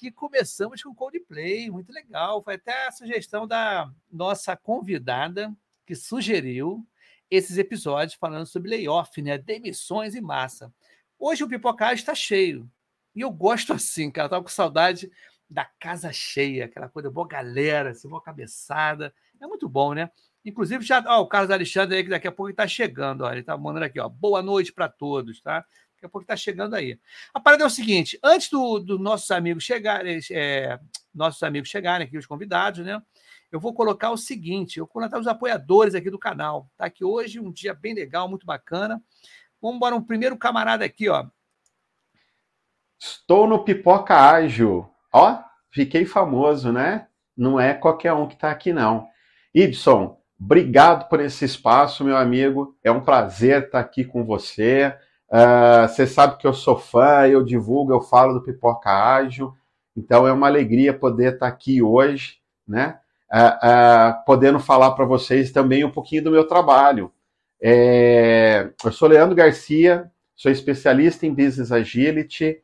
aqui, começamos com Coldplay, muito legal. Foi até a sugestão da nossa convidada que sugeriu esses episódios falando sobre layoff, né? Demissões em massa. Hoje o Pipocagem está cheio. E eu gosto assim, cara. Eu tava com saudade da casa cheia, aquela coisa boa galera, assim, boa cabeçada. É muito bom, né? Inclusive, já, ó, o Carlos Alexandre aí, que daqui a pouco está chegando, ó, ele está mandando aqui, ó, boa noite para todos, tá? Daqui a pouco está chegando aí. A parada é o seguinte: antes dos do nossos amigos chegarem, é, nossos amigos chegarem aqui, os convidados, né? Eu vou colocar o seguinte: eu vou colocar os apoiadores aqui do canal, tá? Que hoje um dia bem legal, muito bacana. Vamos embora, um primeiro camarada aqui, ó. Estou no Pipoca Ágil. Ó, fiquei famoso, né? Não é qualquer um que está aqui, não. Ibson, obrigado por esse espaço, meu amigo. É um prazer estar aqui com você. Uh, você sabe que eu sou fã, eu divulgo, eu falo do Pipoca Ágil. Então é uma alegria poder estar aqui hoje, né? Uh, uh, podendo falar para vocês também um pouquinho do meu trabalho. É, eu sou Leandro Garcia, sou especialista em Business Agility.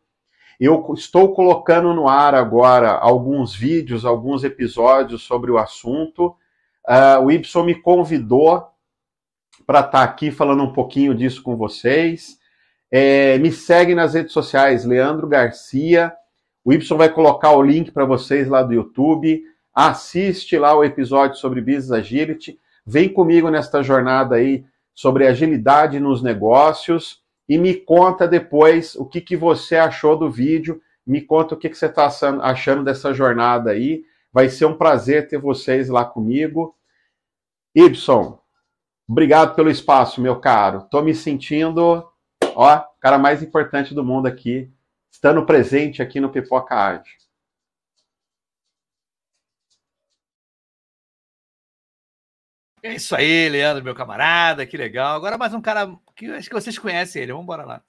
Eu estou colocando no ar agora alguns vídeos, alguns episódios sobre o assunto. Uh, o Y me convidou para estar tá aqui falando um pouquinho disso com vocês. É, me segue nas redes sociais, Leandro Garcia. O Y vai colocar o link para vocês lá do YouTube. Assiste lá o episódio sobre Business Agility. Vem comigo nesta jornada aí sobre agilidade nos negócios e me conta depois o que, que você achou do vídeo, me conta o que, que você está achando dessa jornada aí. Vai ser um prazer ter vocês lá comigo. Ibson, obrigado pelo espaço, meu caro. Estou me sentindo, ó, cara mais importante do mundo aqui, estando presente aqui no Pipoca Arte. É isso aí, Leandro, meu camarada, que legal. Agora mais um cara que acho que vocês conhecem ele, vamos embora lá.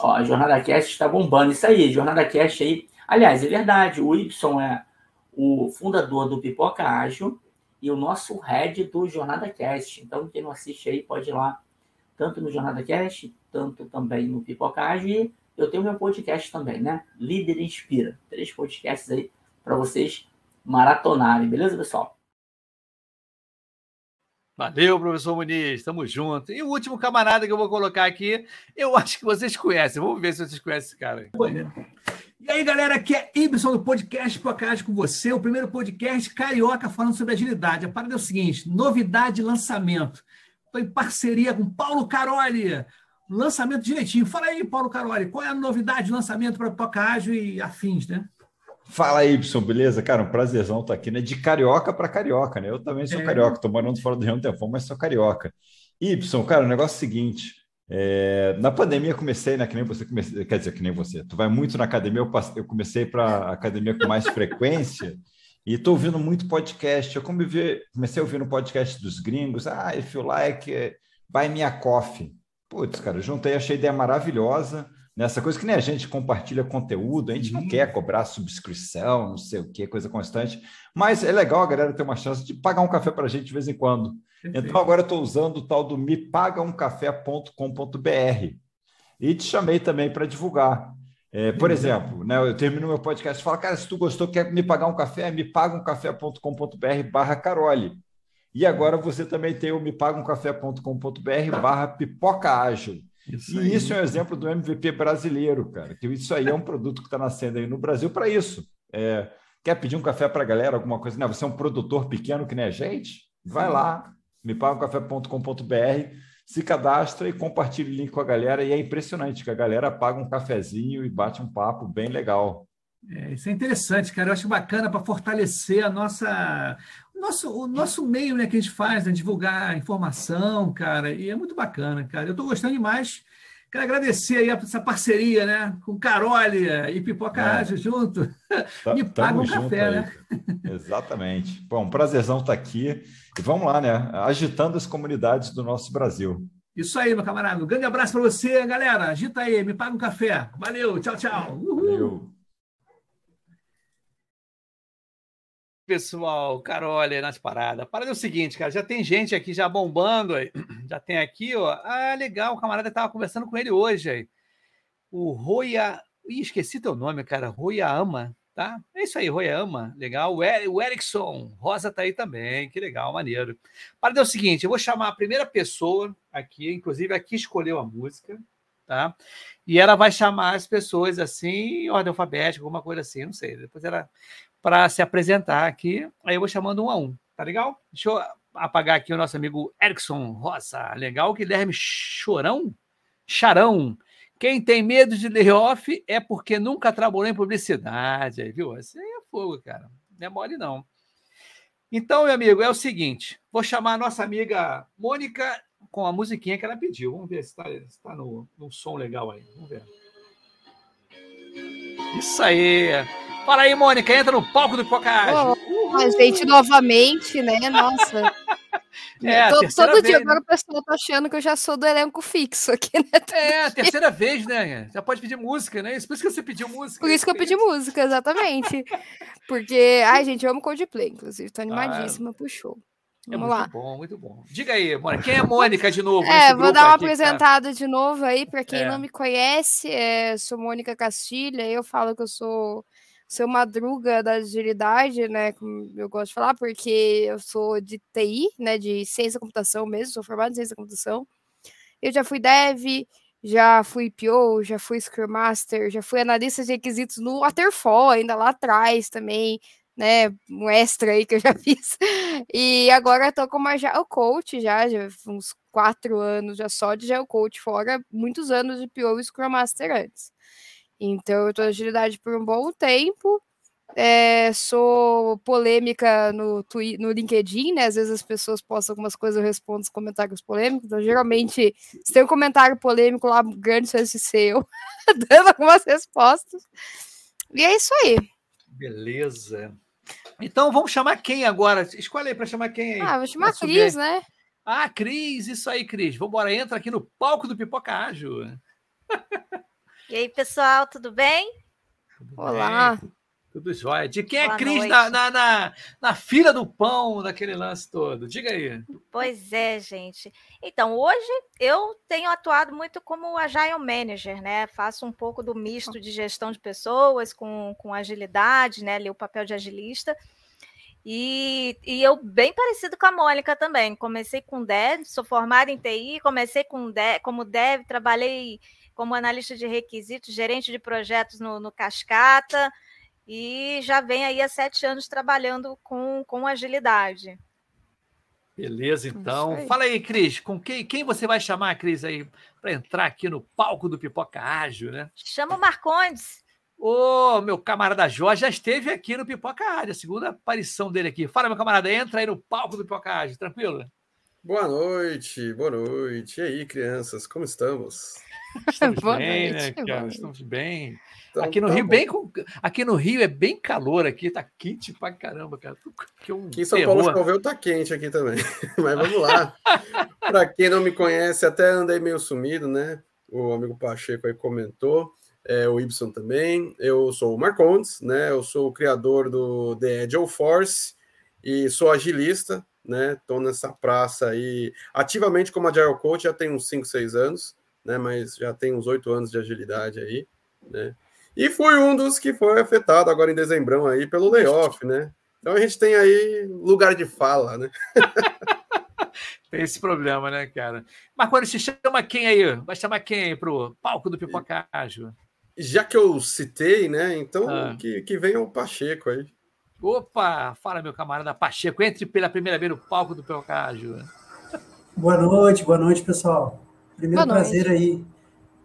Ó, a Jornada Cast está bombando, isso aí, Jornada Cast aí. Aliás, é verdade, o Y é o fundador do Pipoca Ágil e o nosso head do Jornada Cast. Então, quem não assiste aí pode ir lá, tanto no Jornada Cast, tanto também no Pipoca Ágil. E eu tenho meu podcast também, né? Líder Inspira. Três podcasts aí para vocês maratonarem, beleza, pessoal? Valeu, professor Muniz, estamos juntos. E o último camarada que eu vou colocar aqui, eu acho que vocês conhecem. Vamos ver se vocês conhecem esse cara. E aí, galera, aqui é Ibson do podcast Podcast com você, o primeiro podcast carioca falando sobre agilidade. A parada é o seguinte: novidade lançamento. Estou em parceria com Paulo Caroli. Lançamento direitinho. Fala aí, Paulo Caroli, qual é a novidade de lançamento para Pocágio e afins, né? Fala aí, Y, beleza? Cara, um prazerzão estar aqui, né? De carioca para carioca, né? Eu também sou é. carioca, tô morando fora do Rio um tempo, mas sou carioca. Y, cara, o negócio é o seguinte: é, na pandemia comecei, né? Que nem você comecei, quer dizer, que nem você. Tu vai muito na academia, eu, passei, eu comecei para academia com mais frequência e estou ouvindo muito podcast. Eu comecei a ouvir no podcast dos gringos. Ah, if you like, buy me a coffee. Putz, cara, juntei, achei a ideia maravilhosa nessa coisa que nem a gente compartilha conteúdo, a gente uhum. não quer cobrar subscrição, não sei o que, coisa constante, mas é legal a galera ter uma chance de pagar um café para a gente de vez em quando. Perfeito. Então agora eu estou usando o tal do mepagaumcafé.com.br e te chamei também para divulgar. É, por uhum. exemplo, né, eu termino meu podcast e falo, cara, se tu gostou, quer me pagar um café, me paga um café.com.br barra Carole. E agora você também tem o me paga um café.com.br barra pipoca ágil. Isso e isso é um exemplo do MVP brasileiro, cara. Que isso aí é um produto que está nascendo aí no Brasil para isso. É, quer pedir um café para a galera, alguma coisa? Não, você é um produtor pequeno que nem a gente? Vai lá, mepagacafé.com.br, se cadastra e compartilha o link com a galera. E é impressionante que a galera paga um cafezinho e bate um papo bem legal. É, isso é interessante, cara. Eu acho bacana para fortalecer a nossa, o nosso, o nosso meio né, que a gente faz, né, divulgar informação, cara. E é muito bacana, cara. Eu estou gostando demais. Quero agradecer aí essa parceria, né? Com Carole e Pipoca é. Ágil junto. Tá, Me paga um café, né? Exatamente. Bom, um prazerzão estar aqui. E vamos lá, né? Agitando as comunidades do nosso Brasil. Isso aí, meu camarada. Um grande abraço para você, galera. Agita aí, me paga um café. Valeu, tchau, tchau. Uhul. Valeu. pessoal, Carol, nas paradas. A parada é o seguinte, cara, já tem gente aqui já bombando aí, Já tem aqui, ó. Ah, legal, o camarada estava conversando com ele hoje aí. O Roya. Ih, esqueci teu nome, cara. Royaama, tá? É isso aí, Royaama. Legal. O Erickson. Rosa tá aí também. Que legal, maneiro. Para é o seguinte, eu vou chamar a primeira pessoa aqui, inclusive aqui escolheu a música, tá? E ela vai chamar as pessoas assim, em ordem alfabética, alguma coisa assim, não sei. Depois ela para se apresentar aqui. Aí eu vou chamando um a um, tá legal? Deixa eu apagar aqui o nosso amigo Erickson Roça. Legal, Guilherme Chorão? Charão. Quem tem medo de layoff é porque nunca trabalhou em publicidade. Aí, viu? Isso aí é fogo, cara. Não é mole, não. Então, meu amigo, é o seguinte: vou chamar a nossa amiga Mônica com a musiquinha que ela pediu. Vamos ver se está tá no, no som legal aí. Vamos ver. Isso aí. Fala aí, Mônica, entra no palco do Pocahontas. Oh, a gente novamente, né? Nossa. É, todo, todo vez, dia agora né? o pessoal tá achando que eu já sou do elenco fixo aqui, né? É, a terceira vez, né? Já pode pedir música, né? Por isso que você pediu música. Por isso que eu pedi música, exatamente. Porque, ai, gente, eu amo Coldplay, inclusive. Tô animadíssima ah, pro show. É Vamos é muito lá. bom, muito bom. Diga aí, Mônica, quem é Mônica de novo? É, vou dar uma aqui, apresentada tá? de novo aí, para quem é. não me conhece, é, sou Mônica Castilha, eu falo que eu sou seu madruga da agilidade, né? Como eu gosto de falar, porque eu sou de TI, né? De ciência da computação mesmo, sou formado em ciência da computação. Eu já fui dev, já fui PO, já fui Scrum Master, já fui analista de requisitos no Waterfall, ainda lá atrás também, né? Um extra aí que eu já fiz. E agora tô como Agile Coach já, já uns quatro anos já só de Agile Coach, fora muitos anos de PO e Scrum Master antes. Então, eu estou agilidade por um bom tempo. É, sou polêmica no, Twitter, no LinkedIn, né? Às vezes as pessoas postam algumas coisas, eu respondo os comentários polêmicos. Então, geralmente, se tem um comentário polêmico lá, grande chance de ser eu, dando algumas respostas. E é isso aí. Beleza. Então, vamos chamar quem agora? Escolhe aí para chamar quem aí. Ah, vou chamar a Cris, né? Ah, Cris, isso aí, Cris. Vamos embora, entra aqui no palco do Pipoca Ágil. E aí, pessoal, tudo bem? Tudo Olá. Bem? Tudo jóia. De quem é Boa é Cris na, na, na, na, fila do pão, daquele lance todo? Diga aí. Pois é, gente. Então, hoje eu tenho atuado muito como Agile Manager, né? Faço um pouco do misto de gestão de pessoas com, com agilidade, né? Ali o papel de agilista. E, e eu, bem parecido com a Mônica também. Comecei com Dev, sou formada em TI, comecei com dev, como Dev, trabalhei como analista de requisitos, gerente de projetos no, no Cascata, e já vem aí há sete anos trabalhando com, com agilidade. Beleza, então. Aí. Fala aí, Cris, com quem, quem você vai chamar, Cris, aí, para entrar aqui no palco do Pipoca Ágil, né? Chama o Marcondes. Ô, meu camarada Jorge já esteve aqui no Pipoca Ágil, a segunda aparição dele aqui. Fala, meu camarada, entra aí no palco do Pipoca Ágil, tranquilo? Boa noite, boa noite. E aí, crianças, como estamos? Estamos bem, noite, né, cara? Estamos bem. Então, aqui no tá Rio, bem com... aqui no Rio é bem calor aqui, tá quente pra caramba, cara. Que um aqui em São terror. Paulo choveu, tá quente aqui também. Mas vamos lá. para quem não me conhece, até andei meio sumido, né? O amigo Pacheco aí comentou. É, o Y também. Eu sou o Marcondes, né? Eu sou o criador do The Agile Force e sou agilista, né? Tô nessa praça aí ativamente como Agile Coach já tem uns 5, 6 anos né? Mas já tem uns oito anos de agilidade aí, né? E fui um dos que foi afetado agora em dezembro aí pelo layoff, né? Então a gente tem aí lugar de fala, né? tem esse problema, né, cara? Mas quando se chama quem aí? Vai chamar quem aí pro palco do Pipocágio? Já que eu citei, né? Então ah. que, que venha o Pacheco aí. Opa! Fala, meu camarada Pacheco. Entre pela primeira vez no palco do Pipocágio. Boa noite, boa noite, pessoal. Primeiro prazer aí,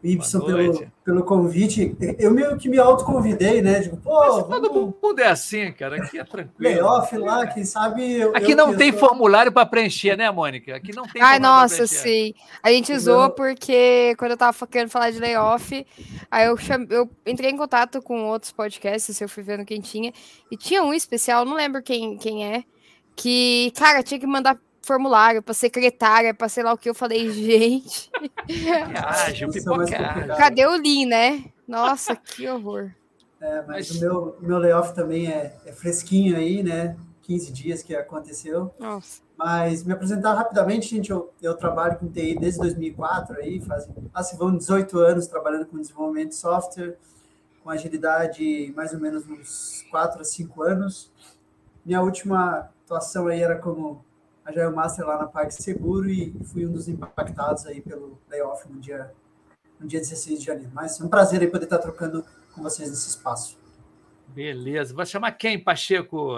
Ibson, pelo, pelo convite. Eu meio que me autoconvidei, né? Digo, pô. Mas vamos... Todo mundo é assim, cara. Aqui é tranquilo. Layoff lá, quem sabe. Eu, Aqui eu não tem sou... formulário para preencher, né, Mônica? Aqui não tem. Ai, nossa, sim. A gente usou porque quando eu tava querendo falar de layoff, aí eu, chame... eu entrei em contato com outros podcasts, eu fui vendo quem tinha, e tinha um especial, não lembro quem, quem é, que, cara, tinha que mandar formulário para secretária, para sei lá o que. Eu falei, gente. É Cadê o Lean, né? Nossa, que horror. É, mas, mas... o meu, meu layoff também é, é fresquinho aí, né? 15 dias que aconteceu. Nossa. Mas me apresentar rapidamente, gente, eu, eu trabalho com TI desde 2004, aí fazem, assim, vão 18 anos trabalhando com desenvolvimento de software, com agilidade mais ou menos uns 4 a 5 anos. Minha última atuação aí era como Agile Master lá na PagSeguro e fui um dos impactados aí pelo layoff no dia, no dia 16 de janeiro. Mas é um prazer aí poder estar trocando com vocês nesse espaço. Beleza. Vai chamar quem, Pacheco?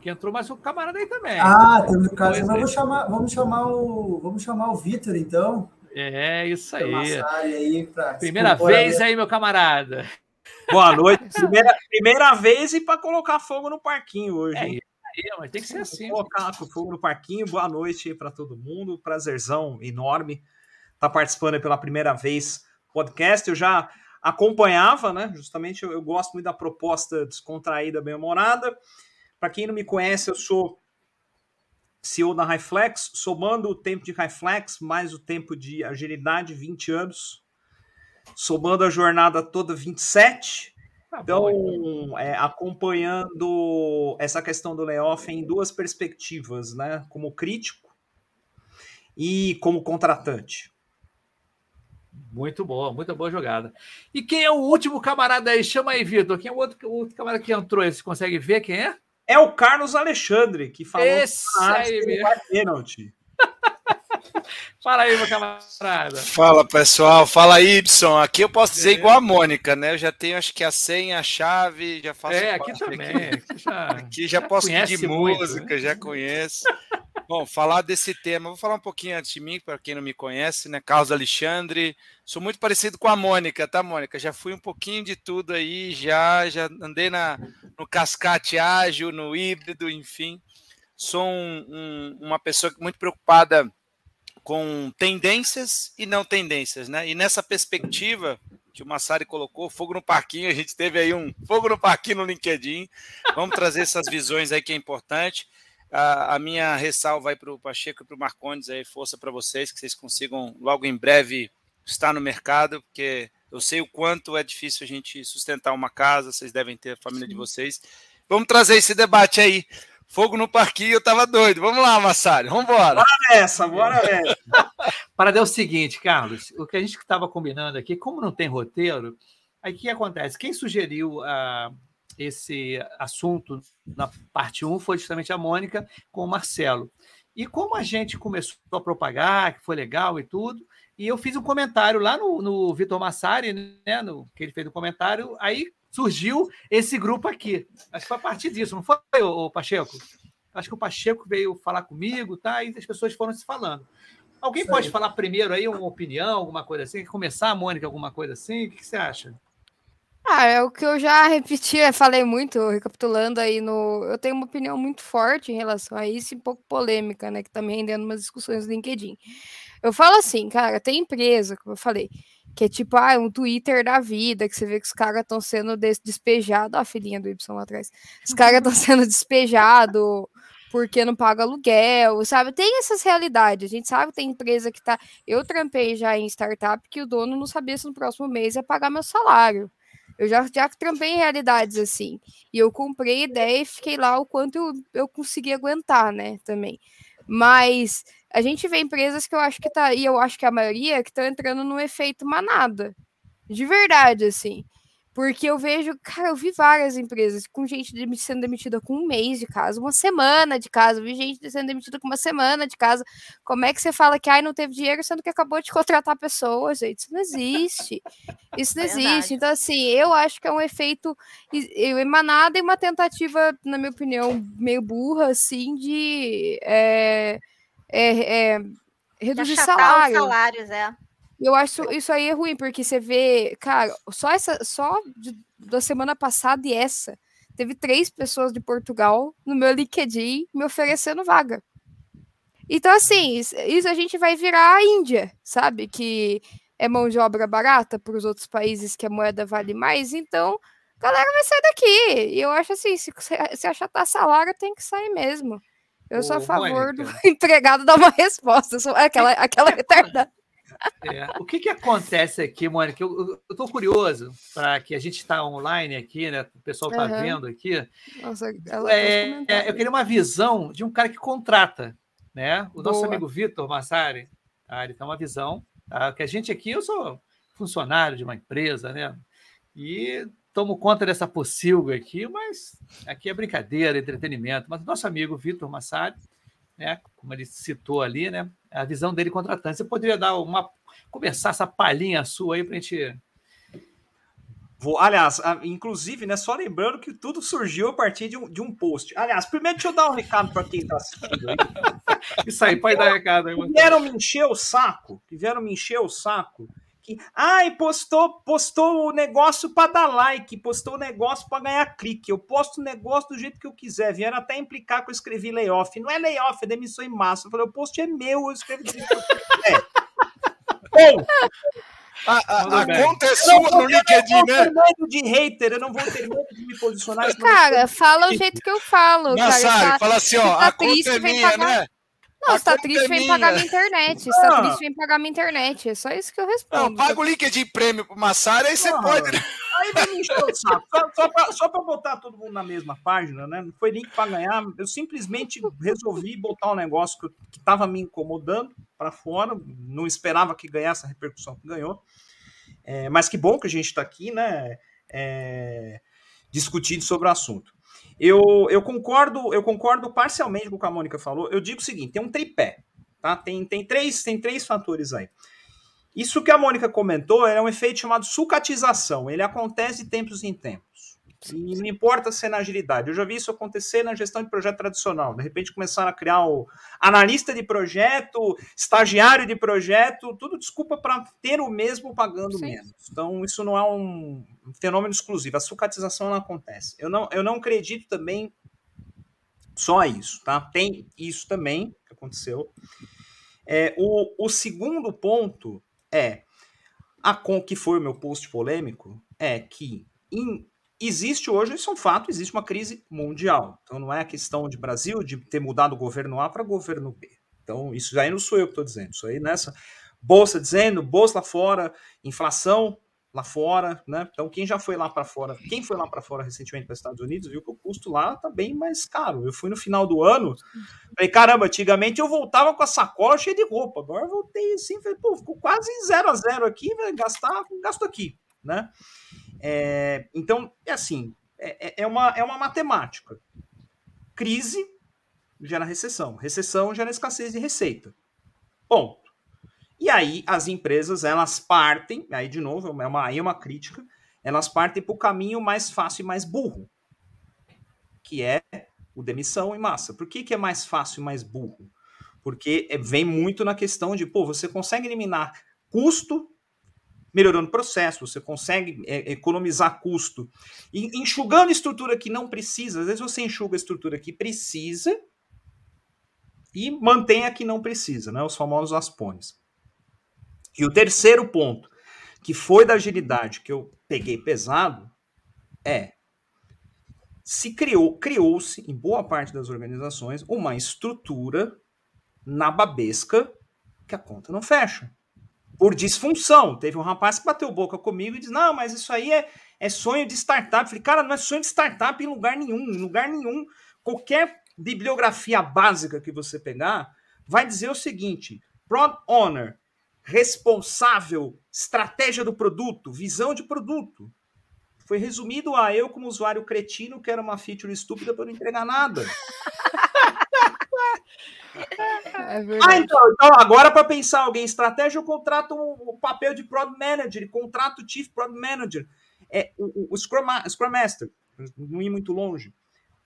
Que entrou mais um camarada aí também. Ah, temos o caso. Vamos chamar, vamos chamar o, vamos chamar o Vitor, então. É, isso aí. aí Primeira vez aí, meu camarada. Boa noite. Primeira, primeira vez e para colocar fogo no parquinho hoje. É, é, mas tem que ser assim. Colocar fogo no parquinho. Boa noite para todo mundo. Prazerzão enorme estar tá participando pela primeira vez podcast. Eu já acompanhava, né? Justamente eu, eu gosto muito da proposta descontraída, bem-humorada. Para quem não me conhece, eu sou CEO da Highflex, somando o tempo de Highflex mais o tempo de agilidade, 20 anos, somando a jornada toda, 27. Tá então, bom, é, acompanhando essa questão do layoff em duas perspectivas, né? Como crítico e como contratante. Muito boa, muito boa jogada. E quem é o último camarada aí? Chama aí, Vitor. Quem é o outro, o outro camarada que entrou aí? Você consegue ver quem é? É o Carlos Alexandre, que falou Esse aí mesmo. pênalti. Fala aí, meu camarada. Fala, pessoal. Fala, Y. Aqui eu posso dizer é. igual a Mônica, né? Eu já tenho, acho que a senha, a chave, já faço. É, aqui também. Aqui, já, aqui já posso pedir muito, música, né? já conheço. Bom, falar desse tema, vou falar um pouquinho antes de mim, para quem não me conhece, né? Carlos Alexandre. Sou muito parecido com a Mônica, tá, Mônica? Já fui um pouquinho de tudo aí, já, já andei na, no cascate ágil, no híbrido, enfim. Sou um, um, uma pessoa muito preocupada com tendências e não tendências, né? E nessa perspectiva que o Massari colocou, fogo no parquinho, a gente teve aí um fogo no parquinho no LinkedIn. Vamos trazer essas visões aí que é importante. A, a minha ressalva aí para o Pacheco e para o Marcondes aí, força para vocês, que vocês consigam logo em breve estar no mercado, porque eu sei o quanto é difícil a gente sustentar uma casa, vocês devem ter a família Sim. de vocês. Vamos trazer esse debate aí. Fogo no parquinho, eu tava doido. Vamos lá, Massari, vamos embora. Bora nessa, bora nessa. Para dar o seguinte, Carlos, o que a gente estava combinando aqui, como não tem roteiro, aí o que acontece? Quem sugeriu uh, esse assunto na parte 1 foi justamente a Mônica com o Marcelo. E como a gente começou a propagar, que foi legal e tudo, e eu fiz um comentário lá no, no Vitor Massari, né, no, que ele fez um comentário, aí surgiu esse grupo aqui. Acho que foi a partir disso, não foi, o Pacheco? Acho que o Pacheco veio falar comigo, tá? E as pessoas foram se falando. Alguém pode falar primeiro aí uma opinião, alguma coisa assim? Começar, Mônica, alguma coisa assim? O que você acha? Ah, é o que eu já repeti, falei muito, recapitulando aí no. Eu tenho uma opinião muito forte em relação a isso e um pouco polêmica, né? Que tá me rendendo umas discussões no LinkedIn. Eu falo assim, cara, tem empresa, como eu falei, que é tipo, ah, um Twitter da vida, que você vê que os caras estão sendo despejados. a filhinha do Y lá atrás. Os caras estão sendo despejados porque não paga aluguel, sabe? Tem essas realidades. A gente sabe que tem empresa que tá. Eu trampei já em startup que o dono não sabia se no próximo mês ia pagar meu salário. Eu já, já trampei em realidades assim. E eu comprei ideia e fiquei lá o quanto eu, eu consegui aguentar, né? Também. Mas a gente vê empresas que eu acho que tá, e eu acho que a maioria, que estão entrando no efeito manada. De verdade, assim. Porque eu vejo, cara, eu vi várias empresas com gente sendo demitida com um mês de casa, uma semana de casa, eu vi gente sendo demitida com uma semana de casa. Como é que você fala que ai, não teve dinheiro, sendo que acabou de contratar pessoas, gente? Isso não existe. Isso não existe. Então, assim, eu acho que é um efeito emanado e uma tentativa, na minha opinião, meio burra, assim, de é, é, é, reduzir salário. Os salários, é. Eu acho isso aí é ruim, porque você vê, cara, só essa, só de, da semana passada e essa, teve três pessoas de Portugal no meu LinkedIn me oferecendo vaga. Então, assim, isso a gente vai virar a Índia, sabe? Que é mão de obra barata para os outros países que a moeda vale mais. Então, a galera vai sair daqui. E eu acho assim, se, se achatar salário, tem que sair mesmo. Eu Ô, sou a favor Mônica. do empregado dar uma resposta. Eu sou aquela, aquela retardada. É. O que, que acontece aqui, Mônica? Eu estou curioso para que a gente está online aqui, né? O pessoal está uhum. vendo aqui. Nossa, é, é, eu queria uma visão de um cara que contrata, né? O nosso Boa. amigo Vitor Massari, ah, ele tem uma visão. Tá? Que a gente aqui, eu sou funcionário de uma empresa, né? E tomo conta dessa pocilga aqui, mas aqui é brincadeira, entretenimento. Mas o nosso amigo Vitor Massari, né, como ele citou ali, né, a visão dele contratante. Você poderia dar uma começar essa palhinha sua aí para a gente. Vou, aliás, inclusive, né, só lembrando que tudo surgiu a partir de um, de um post. Aliás, primeiro deixa eu dar um recado para quem está assistindo aí. Isso aí, pode dar recado aí. vieram me encher o saco, vieram me encher o saco que, ai, postou, postou o negócio para dar like, postou o negócio para ganhar clique. Eu posto o negócio do jeito que eu quiser. Vieram até implicar que eu escrevi layoff. Não é layoff, é demissão em massa. Eu falei, o post é meu, eu escrevi do jeito que eu quiser. Bom, a, a, a conta é sua no LinkedIn, né? Eu não vou ter medo de hater, eu não vou ter medo de me posicionar. Cara, fala o jeito que eu falo. Nassari, fala assim, ó, a conta é minha, né? Não, se tá triste, é vem pagar minha internet. Se tá triste, vem pagar minha internet. É só isso que eu respondo. Não, paga o LinkedIn prêmio pro Massara, aí você pode. Né? Aí me saco. Só, só, pra, só pra botar todo mundo na mesma página, né? Não foi link pra ganhar. Eu simplesmente resolvi botar um negócio que, que tava me incomodando para fora. Não esperava que ganhasse a repercussão que ganhou. É, mas que bom que a gente tá aqui, né? É, discutindo sobre o assunto. Eu, eu concordo, eu concordo parcialmente com o que a Mônica falou. Eu digo o seguinte: tem um tripé, tá? Tem, tem, três, tem três fatores aí. Isso que a Mônica comentou é um efeito chamado sucatização. Ele acontece de tempos em tempos. E não importa se é na agilidade. Eu já vi isso acontecer na gestão de projeto tradicional. De repente começaram a criar o analista de projeto, estagiário de projeto, tudo desculpa para ter o mesmo pagando Sim. menos. Então, isso não é um fenômeno exclusivo. A sucatização não acontece. Eu não, eu não acredito também só isso, tá? Tem isso também que aconteceu. É, o, o segundo ponto é a com que foi o meu post polêmico é que em existe hoje, isso é um fato, existe uma crise mundial. Então não é a questão de Brasil de ter mudado o governo A para governo B. Então isso aí não sou eu que estou dizendo, isso aí nessa bolsa dizendo, bolsa lá fora, inflação lá fora, né? Então quem já foi lá para fora, quem foi lá para fora recentemente para os Estados Unidos, viu que o custo lá tá bem mais caro. Eu fui no final do ano, falei, caramba, antigamente eu voltava com a sacola cheia de roupa, agora eu voltei assim, falei, pô, ficou quase zero a zero aqui, vai gastar, gasto aqui, né? É, então, é assim, é, é, é, uma, é uma matemática. Crise gera recessão. Recessão gera escassez de receita. Ponto. E aí as empresas, elas partem, aí de novo, é uma, aí é uma crítica, elas partem para o caminho mais fácil e mais burro, que é o demissão em massa. Por que, que é mais fácil e mais burro? Porque é, vem muito na questão de, pô, você consegue eliminar custo melhorando o processo, você consegue é, economizar custo. E enxugando estrutura que não precisa, às vezes você enxuga a estrutura que precisa e mantém a que não precisa, né? os famosos aspones. E o terceiro ponto, que foi da agilidade que eu peguei pesado, é se criou, criou-se em boa parte das organizações uma estrutura nababesca que a conta não fecha por disfunção. Teve um rapaz que bateu boca comigo e disse: Não, mas isso aí é, é sonho de startup. Falei, cara, não é sonho de startup em lugar nenhum. Em lugar nenhum. Qualquer bibliografia básica que você pegar vai dizer o seguinte: Prod Owner, responsável, estratégia do produto, visão de produto. Foi resumido a eu, como usuário cretino, que era uma feature estúpida para não entregar nada. É ah, então, então agora para pensar alguém estratégia, eu contrato o, papel de Product Manager, contrato o Chief Product Manager, é, o, o, Scrum, Scrum Master, não ir muito longe.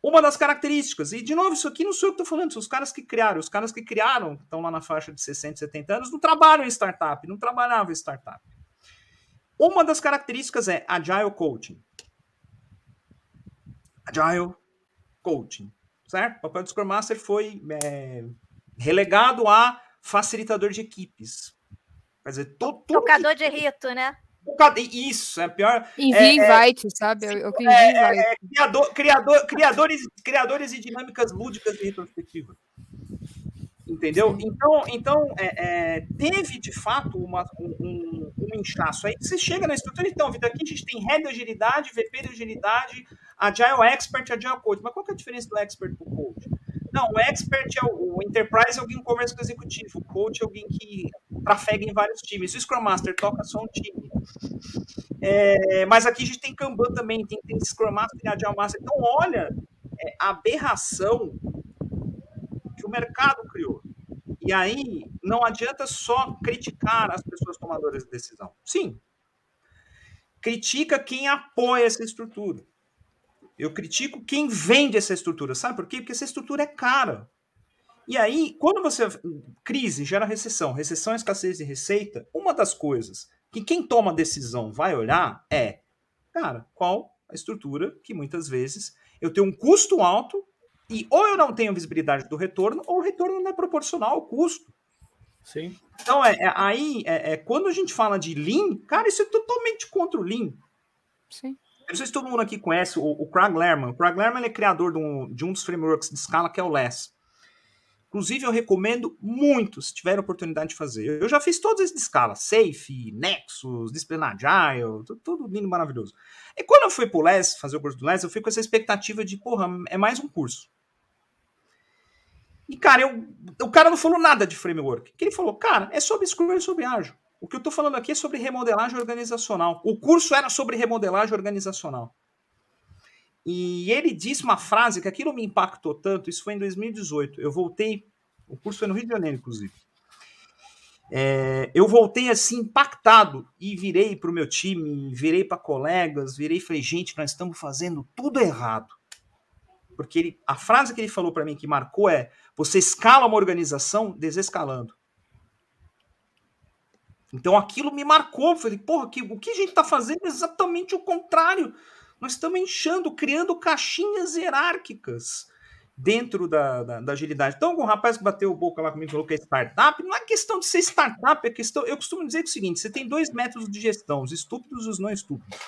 Uma das características, e de novo, isso aqui não sou eu que estou falando, são os caras que criaram. Os caras que criaram, estão lá na faixa de 60, 70 anos, não trabalham em startup, não trabalhavam em startup. Uma das características é Agile Coaching. Agile Coaching certo? O papel do Scrum Master foi é, relegado a facilitador de equipes. Quer dizer, todo, Tocador de rito, né? Isso, é pior. Envie é, invite, é, sabe? Eu, eu é, é, é, criador, criador, criadores, criadores e dinâmicas lúdicas de retrospectiva. Entendeu? Então, então é, é, teve de fato uma, um, um, inchaço. Aí você chega na estrutura, então, Vitor, aqui a gente tem Head de Agilidade, VP de Agilidade, Agile Expert, Agile Coach. Mas qual que é a diferença do Expert para o Coach? Não, o Expert é o, o Enterprise é alguém que conversa com o executivo, o Coach é alguém que trafega em vários times, o Scrum Master toca só um time. É, mas aqui a gente tem Kanban também, tem, tem Scrum Master, tem Agile Master. Então, olha é, a aberração que o mercado criou. E aí, não adianta só criticar as pessoas tomadoras de decisão. Sim, critica quem apoia essa estrutura. Eu critico quem vende essa estrutura. Sabe por quê? Porque essa estrutura é cara. E aí, quando você. Crise gera recessão, recessão é escassez de receita. Uma das coisas que quem toma decisão vai olhar é, cara, qual a estrutura que muitas vezes eu tenho um custo alto e ou eu não tenho visibilidade do retorno, ou o retorno não é proporcional ao custo. Sim. Então, é, é aí, é, é, quando a gente fala de Lean, cara, isso é totalmente contra o Lean. Sim. Eu não sei se todo mundo aqui conhece o, o Craig Lerman. O Craig Lerman é criador de um, de um dos frameworks de escala que é o LESS. Inclusive, eu recomendo muito, se tiver a oportunidade de fazer. Eu já fiz todos esses de escala. Safe, Nexus, Discipline Agile, tudo, tudo lindo, maravilhoso. E quando eu fui pro LESS, fazer o curso do LESS, eu fui com essa expectativa de, porra, é mais um curso. E, cara, eu, o cara não falou nada de framework. Que ele falou? Cara, é sobre Scrum e sobre ágil. O que eu estou falando aqui é sobre remodelagem organizacional. O curso era sobre remodelagem organizacional. E ele disse uma frase que aquilo me impactou tanto. Isso foi em 2018. Eu voltei. O curso foi no Rio de Janeiro, inclusive. É, eu voltei assim impactado e virei para o meu time, virei para colegas, virei falei, gente, nós estamos fazendo tudo errado. Porque ele, a frase que ele falou para mim que marcou é: você escala uma organização desescalando. Então aquilo me marcou. Eu falei, porra, que, o que a gente está fazendo é exatamente o contrário. Nós estamos enchendo, criando caixinhas hierárquicas dentro da, da, da, agilidade. Então, o rapaz que bateu o boca lá comigo falou que é startup, não é questão de ser startup, é questão. Eu costumo dizer o seguinte: você tem dois métodos de gestão, os estúpidos e os não estúpidos.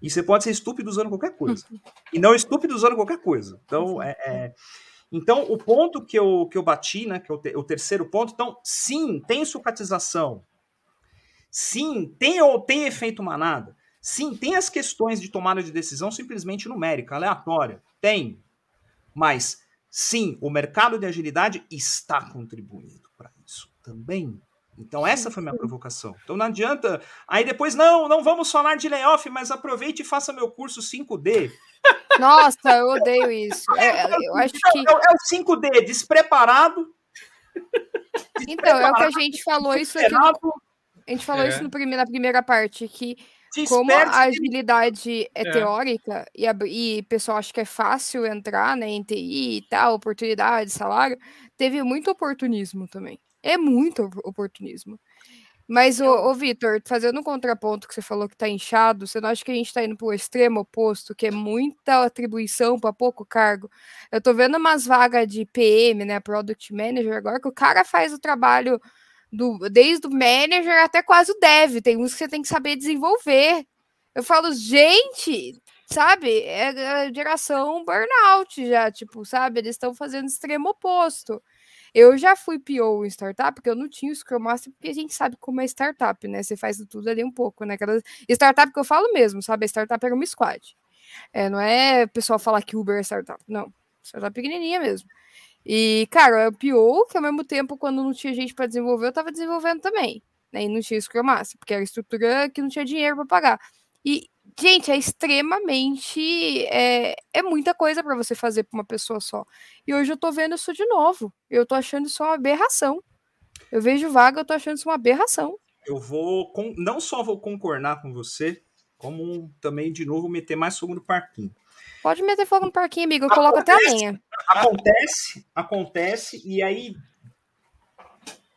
E você pode ser estúpido usando qualquer coisa. E não estúpido usando qualquer coisa. Então, é, é então, o ponto que eu, que eu bati, né, que é o, te, o terceiro ponto, então, sim, tem sucatização. Sim, tem ou tem efeito manada. Sim, tem as questões de tomada de decisão simplesmente numérica, aleatória. Tem. Mas, sim, o mercado de agilidade está contribuindo para isso também. Então, essa foi minha provocação. Então, não adianta. Aí depois, não, não vamos falar de layoff, mas aproveite e faça meu curso 5D. Nossa, eu odeio isso. É, é eu acho que. É, é o 5D, despreparado. Então, é o que a gente falou isso aqui. No, a gente falou é. isso no primeiro, na primeira parte, que como a agilidade é, é. teórica e, o pessoal acha que é fácil entrar né, em TI e tal, oportunidade, salário, teve muito oportunismo também. É muito oportunismo. Mas, ô, ô Vitor, fazendo um contraponto que você falou que tá inchado, você não acha que a gente tá indo pro extremo oposto, que é muita atribuição para pouco cargo? Eu tô vendo umas vagas de PM, né, Product Manager, agora que o cara faz o trabalho do, desde o manager até quase o dev, tem uns que você tem que saber desenvolver. Eu falo, gente, sabe, é a geração burnout já, tipo, sabe, eles estão fazendo extremo oposto. Eu já fui PO em startup, porque eu não tinha o Scrum Master, porque a gente sabe como é startup, né? Você faz tudo ali um pouco, né? Aquela startup que eu falo mesmo, sabe? A startup era uma squad. É, não é o pessoal falar que Uber é startup, não. Startup pequenininha mesmo. E, cara, o PO, que ao mesmo tempo, quando não tinha gente para desenvolver, eu tava desenvolvendo também. Né? E não tinha Scrum Master, porque era estrutura que não tinha dinheiro para pagar. E Gente, é extremamente. É, é muita coisa para você fazer para uma pessoa só. E hoje eu tô vendo isso de novo. Eu tô achando isso uma aberração. Eu vejo vaga, eu tô achando isso uma aberração. Eu vou. Com, não só vou concordar com você, como também, de novo, meter mais fogo no parquinho. Pode meter fogo no parquinho, amigo. Eu coloco até a lenha. Acontece, acontece, e aí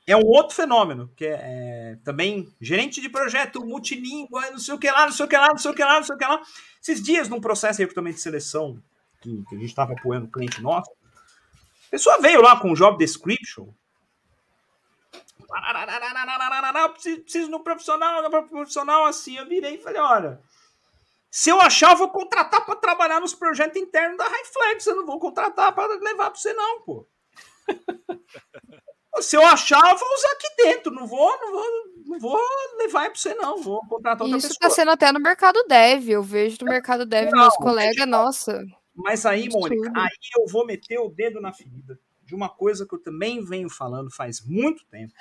é um outro fenômeno, que é, é, também gerente de projeto, multilíngua, não sei o que lá, não sei o que lá, não sei o que lá, não sei o que lá. Esses dias, num processo de recrutamento de seleção, que, que a gente estava apoiando o cliente nosso, a pessoa veio lá com um job description. Preciso, preciso de um profissional, um profissional assim. Eu virei e falei: olha, se eu achar, eu vou contratar para trabalhar nos projetos internos da High Flex. Eu não vou contratar para levar para você, não, pô. Se eu achar, eu vou usar aqui dentro. Não vou, não vou, não vou levar para você, não. Vou contratar outra Isso está sendo até no mercado dev. Eu vejo no mercado dev não, meus colegas, nossa. Mas aí, Mônica, aí eu vou meter o dedo na ferida de uma coisa que eu também venho falando faz muito tempo.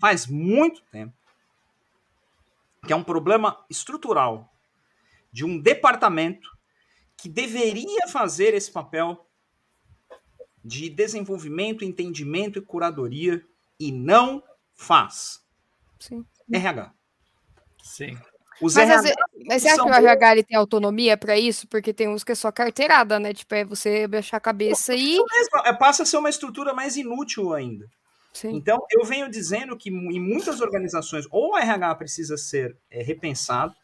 Faz muito tempo. Que é um problema estrutural de um departamento que deveria fazer esse papel de desenvolvimento, entendimento e curadoria e não faz. Sim. RH. Sim. Os mas, RH mas você acha que o RH ele tem autonomia para isso? Porque tem uns que é só carteirada, né? Tipo, é você baixar a cabeça e. É, passa a ser uma estrutura mais inútil ainda. Sim. Então, eu venho dizendo que em muitas organizações, ou o RH precisa ser é, repensado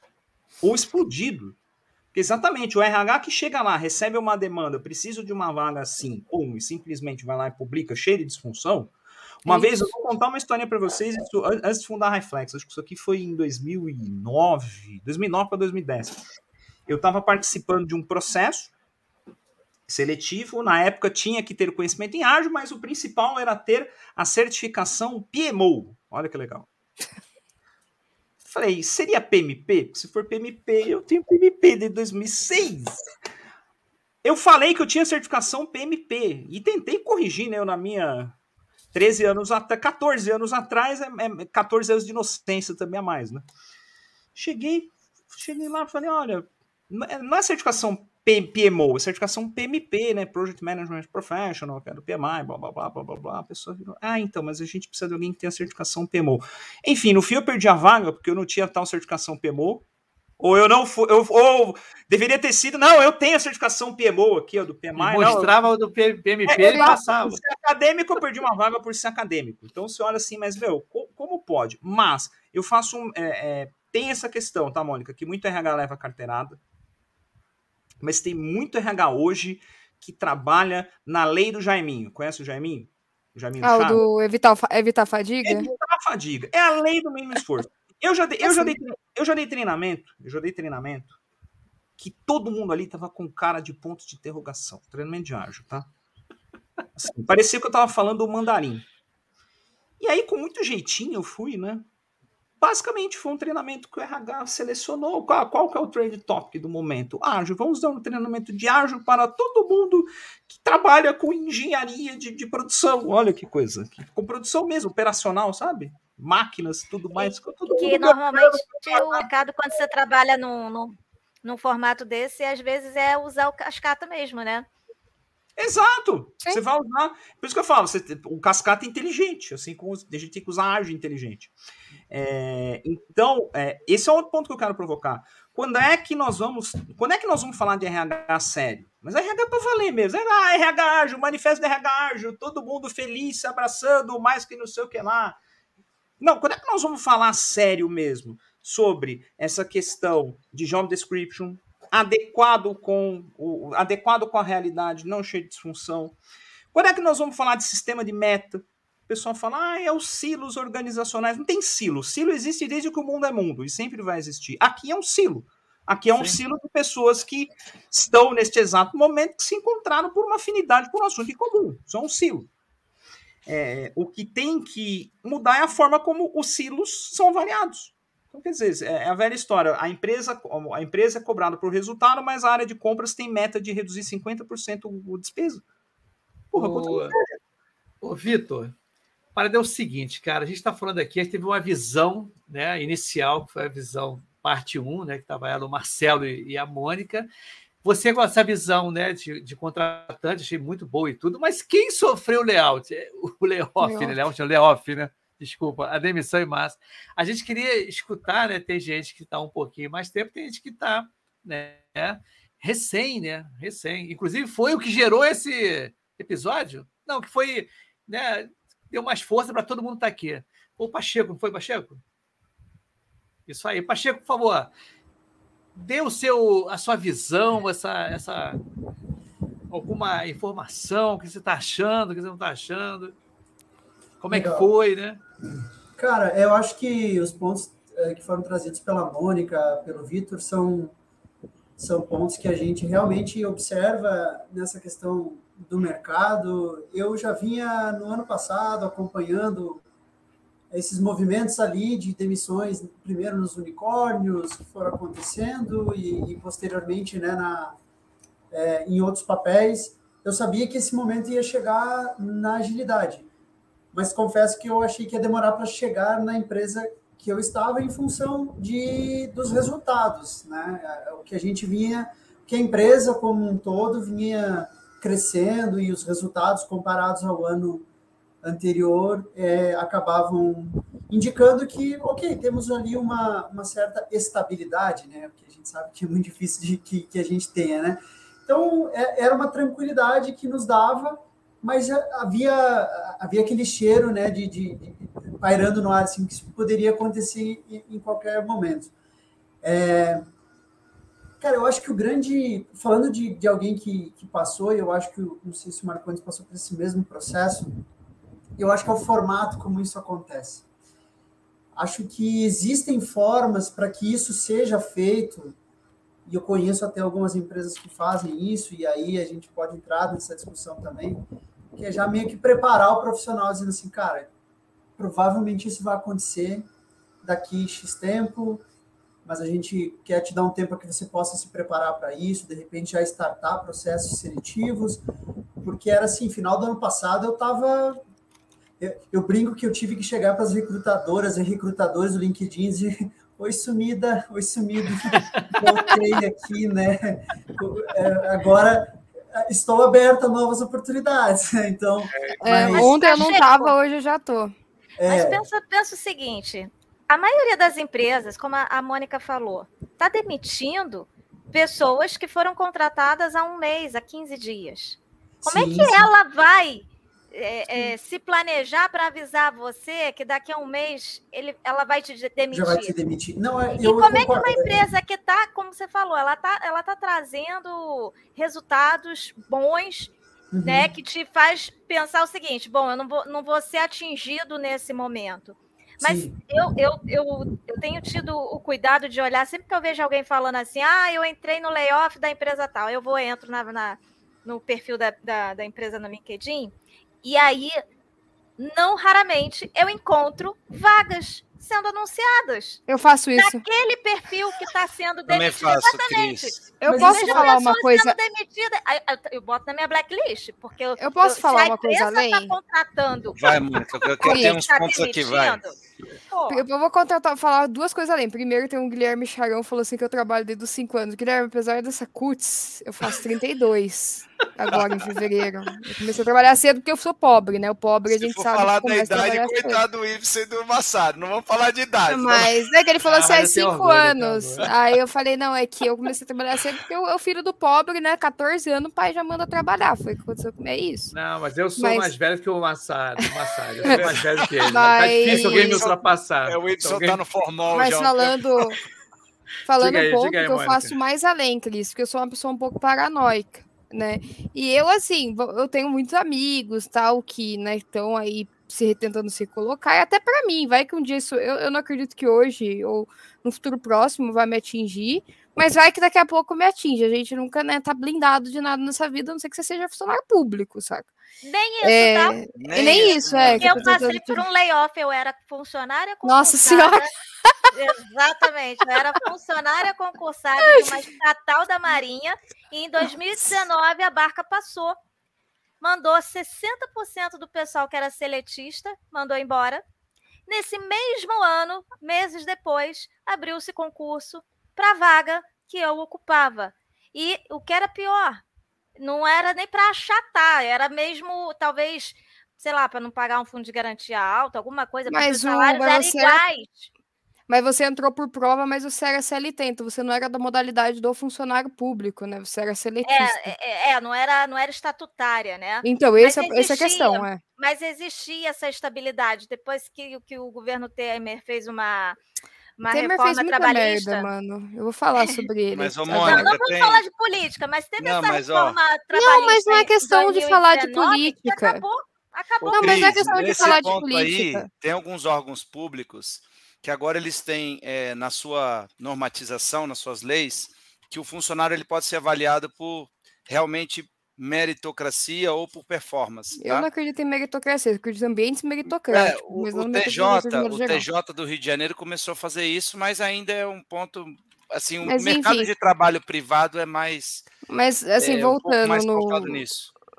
ou explodido. Porque exatamente, o RH que chega lá, recebe uma demanda, preciso de uma vaga assim, pum, e simplesmente vai lá e publica cheio de disfunção. Uma é vez eu vou contar uma história para vocês isso, antes de fundar a Reflex. Acho que isso aqui foi em 2009, 2009 para 2010. Eu estava participando de um processo seletivo. Na época tinha que ter conhecimento em ágil, mas o principal era ter a certificação PMO. Olha que legal. Falei, seria PMP? Se for PMP, eu tenho PMP de 2006. Eu falei que eu tinha certificação PMP e tentei corrigir, né? Eu, na minha 13 anos até 14 anos atrás, é, é 14 anos de inocência também a mais, né? Cheguei, cheguei lá falei, olha, não é, é certificação PMO, certificação PMP, né? Project Management Professional, que é do PMI, blá, blá, blá, blá, blá, blá. A pessoa virou, ah, então, mas a gente precisa de alguém que tenha certificação PMO. Enfim, no fim eu perdi a vaga, porque eu não tinha tal certificação PMO, ou eu não fui, eu, ou deveria ter sido, não, eu tenho a certificação PMO aqui, ó, do PMI. E mostrava não, o do PMP é, e passava. Por ser acadêmico, eu perdi uma vaga por ser acadêmico. Então você olha assim, mas, meu, como pode? Mas eu faço um. É, é, tem essa questão, tá, Mônica? Que muito RH leva carteirada mas tem muito RH hoje que trabalha na lei do Jaiminho. Conhece o Jaiminho? O Jaiminho ah, o do evitar, evitar fadiga? Evitar a fadiga. É a lei do mínimo esforço. Eu já, dei, eu, já dei, eu já dei treinamento, eu já dei treinamento que todo mundo ali tava com cara de ponto de interrogação. Treinamento de ágil, tá? Assim, parecia que eu tava falando o mandarim. E aí, com muito jeitinho, eu fui, né? Basicamente foi um treinamento que o RH selecionou. Qual, qual que é o trade topic do momento? Ágil. Vamos dar um treinamento de ágil para todo mundo que trabalha com engenharia de, de produção. Olha que coisa. Com produção mesmo, operacional, sabe? Máquinas, tudo mais. Tudo que normalmente o mercado, quando você trabalha num, num, num formato desse, às vezes é usar o cascata mesmo, né? Exato. Sim. Você vai usar. Por isso que eu falo, você, o cascata é inteligente, assim como a gente tem que usar ágil inteligente. É, então, é, esse é outro ponto que eu quero provocar. Quando é que nós vamos, quando é que nós vamos falar de RH sério? Mas RH é para valer mesmo. É ah, RH ágil, manifesto de RH ágil, todo mundo feliz, se abraçando, mais que não sei o que lá. Não, quando é que nós vamos falar sério mesmo sobre essa questão de job description, adequado com o adequado com a realidade, não cheio de disfunção? Quando é que nós vamos falar de sistema de meta? Pessoal fala, ah, é os silos organizacionais. Não tem silo. Silo existe desde que o mundo é mundo e sempre vai existir. Aqui é um silo. Aqui é um Sim. silo de pessoas que estão neste exato momento que se encontraram por uma afinidade por um assunto em comum. Isso é um silo. É, o que tem que mudar é a forma como os silos são avaliados. Então, quer dizer, é, é a velha história. A empresa, a empresa é cobrada por resultado, mas a área de compras tem meta de reduzir 50% o despesa. Porra, o... Ô, Vitor, parada é o seguinte, cara, a gente está falando aqui, a gente teve uma visão né, inicial, que foi a visão parte 1, né, que estava ela, o Marcelo e, a Mônica. Você com essa visão né, de, de contratante, achei muito boa e tudo, mas quem sofreu o layout? É, o layoff, né? Layout, layoff, né? Desculpa, a demissão em massa. A gente queria escutar, né? Tem gente que está um pouquinho mais tempo, tem gente que está né, recém, né? Recém. Inclusive, foi o que gerou esse episódio? Não, que foi né, deu mais força para todo mundo estar tá aqui. O Pacheco, não foi, Pacheco? Isso aí. Pacheco, por favor, dê o seu, a sua visão, essa, essa alguma informação que você está achando, que você não está achando. Como Legal. é que foi, né? Cara, eu acho que os pontos é, que foram trazidos pela Mônica, pelo Vitor, são, são pontos que a gente realmente observa nessa questão do mercado. Eu já vinha no ano passado acompanhando esses movimentos ali de demissões, primeiro nos unicórnios que foram acontecendo e, e posteriormente né, na, é, em outros papéis. Eu sabia que esse momento ia chegar na agilidade, mas confesso que eu achei que ia demorar para chegar na empresa que eu estava em função de, dos resultados, né? É, o que a gente vinha, que a empresa como um todo vinha crescendo e os resultados comparados ao ano anterior é, acabavam indicando que, ok, temos ali uma, uma certa estabilidade, né? Porque a gente sabe que é muito difícil de que, que a gente tenha, né? Então, é, era uma tranquilidade que nos dava, mas havia, havia aquele cheiro, né, de, de, de pairando no ar, assim, que isso poderia acontecer em, em qualquer momento. É, Cara, eu acho que o grande. Falando de, de alguém que, que passou, e eu acho que. Não sei se o Marcondes passou por esse mesmo processo, eu acho que é o formato como isso acontece. Acho que existem formas para que isso seja feito, e eu conheço até algumas empresas que fazem isso, e aí a gente pode entrar nessa discussão também, que é já meio que preparar o profissional dizendo assim, cara, provavelmente isso vai acontecer daqui X tempo, mas a gente quer te dar um tempo para que você possa se preparar para isso, de repente já startar processos seletivos, porque era assim, final do ano passado eu estava eu, eu, brinco que eu tive que chegar para as recrutadoras e recrutadores do LinkedIn e dizer, oi sumida, oi sumido, voltei aqui, né? É, agora estou aberta a novas oportunidades, então... É, mas... Ontem eu não estava, hoje eu já estou. É. Mas pensa, pensa o seguinte, a maioria das empresas, como a Mônica falou, está demitindo pessoas que foram contratadas há um mês, há 15 dias. Como é sim, é que sim. ela vai é, é, se planejar para avisar você que daqui a um mês ele, ela vai te demitir. Já vai te demitir. Não, é, e como é que uma empresa que está, como você falou, ela está ela tá trazendo resultados bons, uhum. né? Que te faz pensar o seguinte: bom, eu não vou, não vou ser atingido nesse momento. Mas eu, eu, eu, eu tenho tido o cuidado de olhar, sempre que eu vejo alguém falando assim, ah, eu entrei no layoff da empresa tal, eu vou entro na, na no perfil da, da, da empresa no LinkedIn e aí, não raramente, eu encontro vagas sendo anunciadas. Eu faço isso. Naquele perfil que está sendo demitido. Faço, Exatamente. Cris. Eu Mas posso falar uma coisa. Demitida, eu boto na minha blacklist, porque eu, eu posso eu, falar uma coisa além. Tá contratando. Vai, Mônica, eu quero ter uns tá pontos aqui, vai. Eu vou contratar, falar duas coisas além. Primeiro, tem um Guilherme Charão falou assim que eu trabalho desde os 5 anos. Guilherme, apesar dessa cuts, eu faço 32 agora em fevereiro. Eu comecei a trabalhar cedo porque eu sou pobre, né? O pobre Se a gente for sabe. falar da idade, coitado do Ibsen e do Massado. Não vamos falar de idade. Mas é que ele falou ah, assim, há 5 anos. Aí eu falei, não, é que eu comecei a trabalhar cedo porque eu, o filho do pobre, né? 14 anos, o pai já manda trabalhar. Foi o que aconteceu comigo. É isso. Não, mas eu sou mas... mais velho que o Massado. O Massado. Eu sou mais velho que ele. Mas... Tá difícil alguém me ultrapassar. É, o Ibsen alguém... tá no formal mas já. Falando. Falando um pouco, aí, que eu faço mais além, Cris, porque eu sou uma pessoa um pouco paranoica né? E eu, assim, eu tenho muitos amigos, tal, que, né, estão aí se tentando se colocar, e até para mim, vai que um dia isso, eu, eu não acredito que hoje ou no futuro próximo vai me atingir, mas vai que daqui a pouco me atinge. A gente nunca, né, tá blindado de nada nessa vida, a não ser que você seja funcionário público, saca? Nem isso, é... tá? Nem, nem isso, é. Porque eu passei por um layoff, eu era funcionária Nossa senhora! Exatamente, eu era funcionária concursada de uma estatal da Marinha e em 2019 a barca passou. Mandou 60% do pessoal que era seletista, mandou embora. Nesse mesmo ano, meses depois, abriu-se concurso para a vaga que eu ocupava. E o que era pior, não era nem para achatar, era mesmo, talvez, sei lá, para não pagar um fundo de garantia alto, alguma coisa, mas os salários eram iguais. Mas você entrou por prova, mas você era CLT, então você não era da modalidade do funcionário público, né? Você era seletista. É, é, é não, era, não era estatutária, né? Então, esse é, essa é a questão, é. Mas existia essa estabilidade. Depois que, que o governo Temer fez uma, uma Temer reforma fez trabalhista. Merda, mano. Eu vou falar sobre ele. Mas, ô, Mônica, não, não vamos tem... falar de política, mas teve não, essa mas, reforma ó... trabalhista. Não, mas não é questão de falar de política. Acabou, acabou. Não, mas não é questão de falar de política. Aí, tem alguns órgãos públicos que agora eles têm é, na sua normatização, nas suas leis, que o funcionário ele pode ser avaliado por realmente meritocracia ou por performance. Tá? Eu não acredito em meritocracia, eu acredito em ambientes meritocráticos. É, o, o TJ, o TJ do Rio de Janeiro começou a fazer isso, mas ainda é um ponto assim, o mas, mercado enfim, de trabalho privado é mais. Mas, assim, é, voltando um no,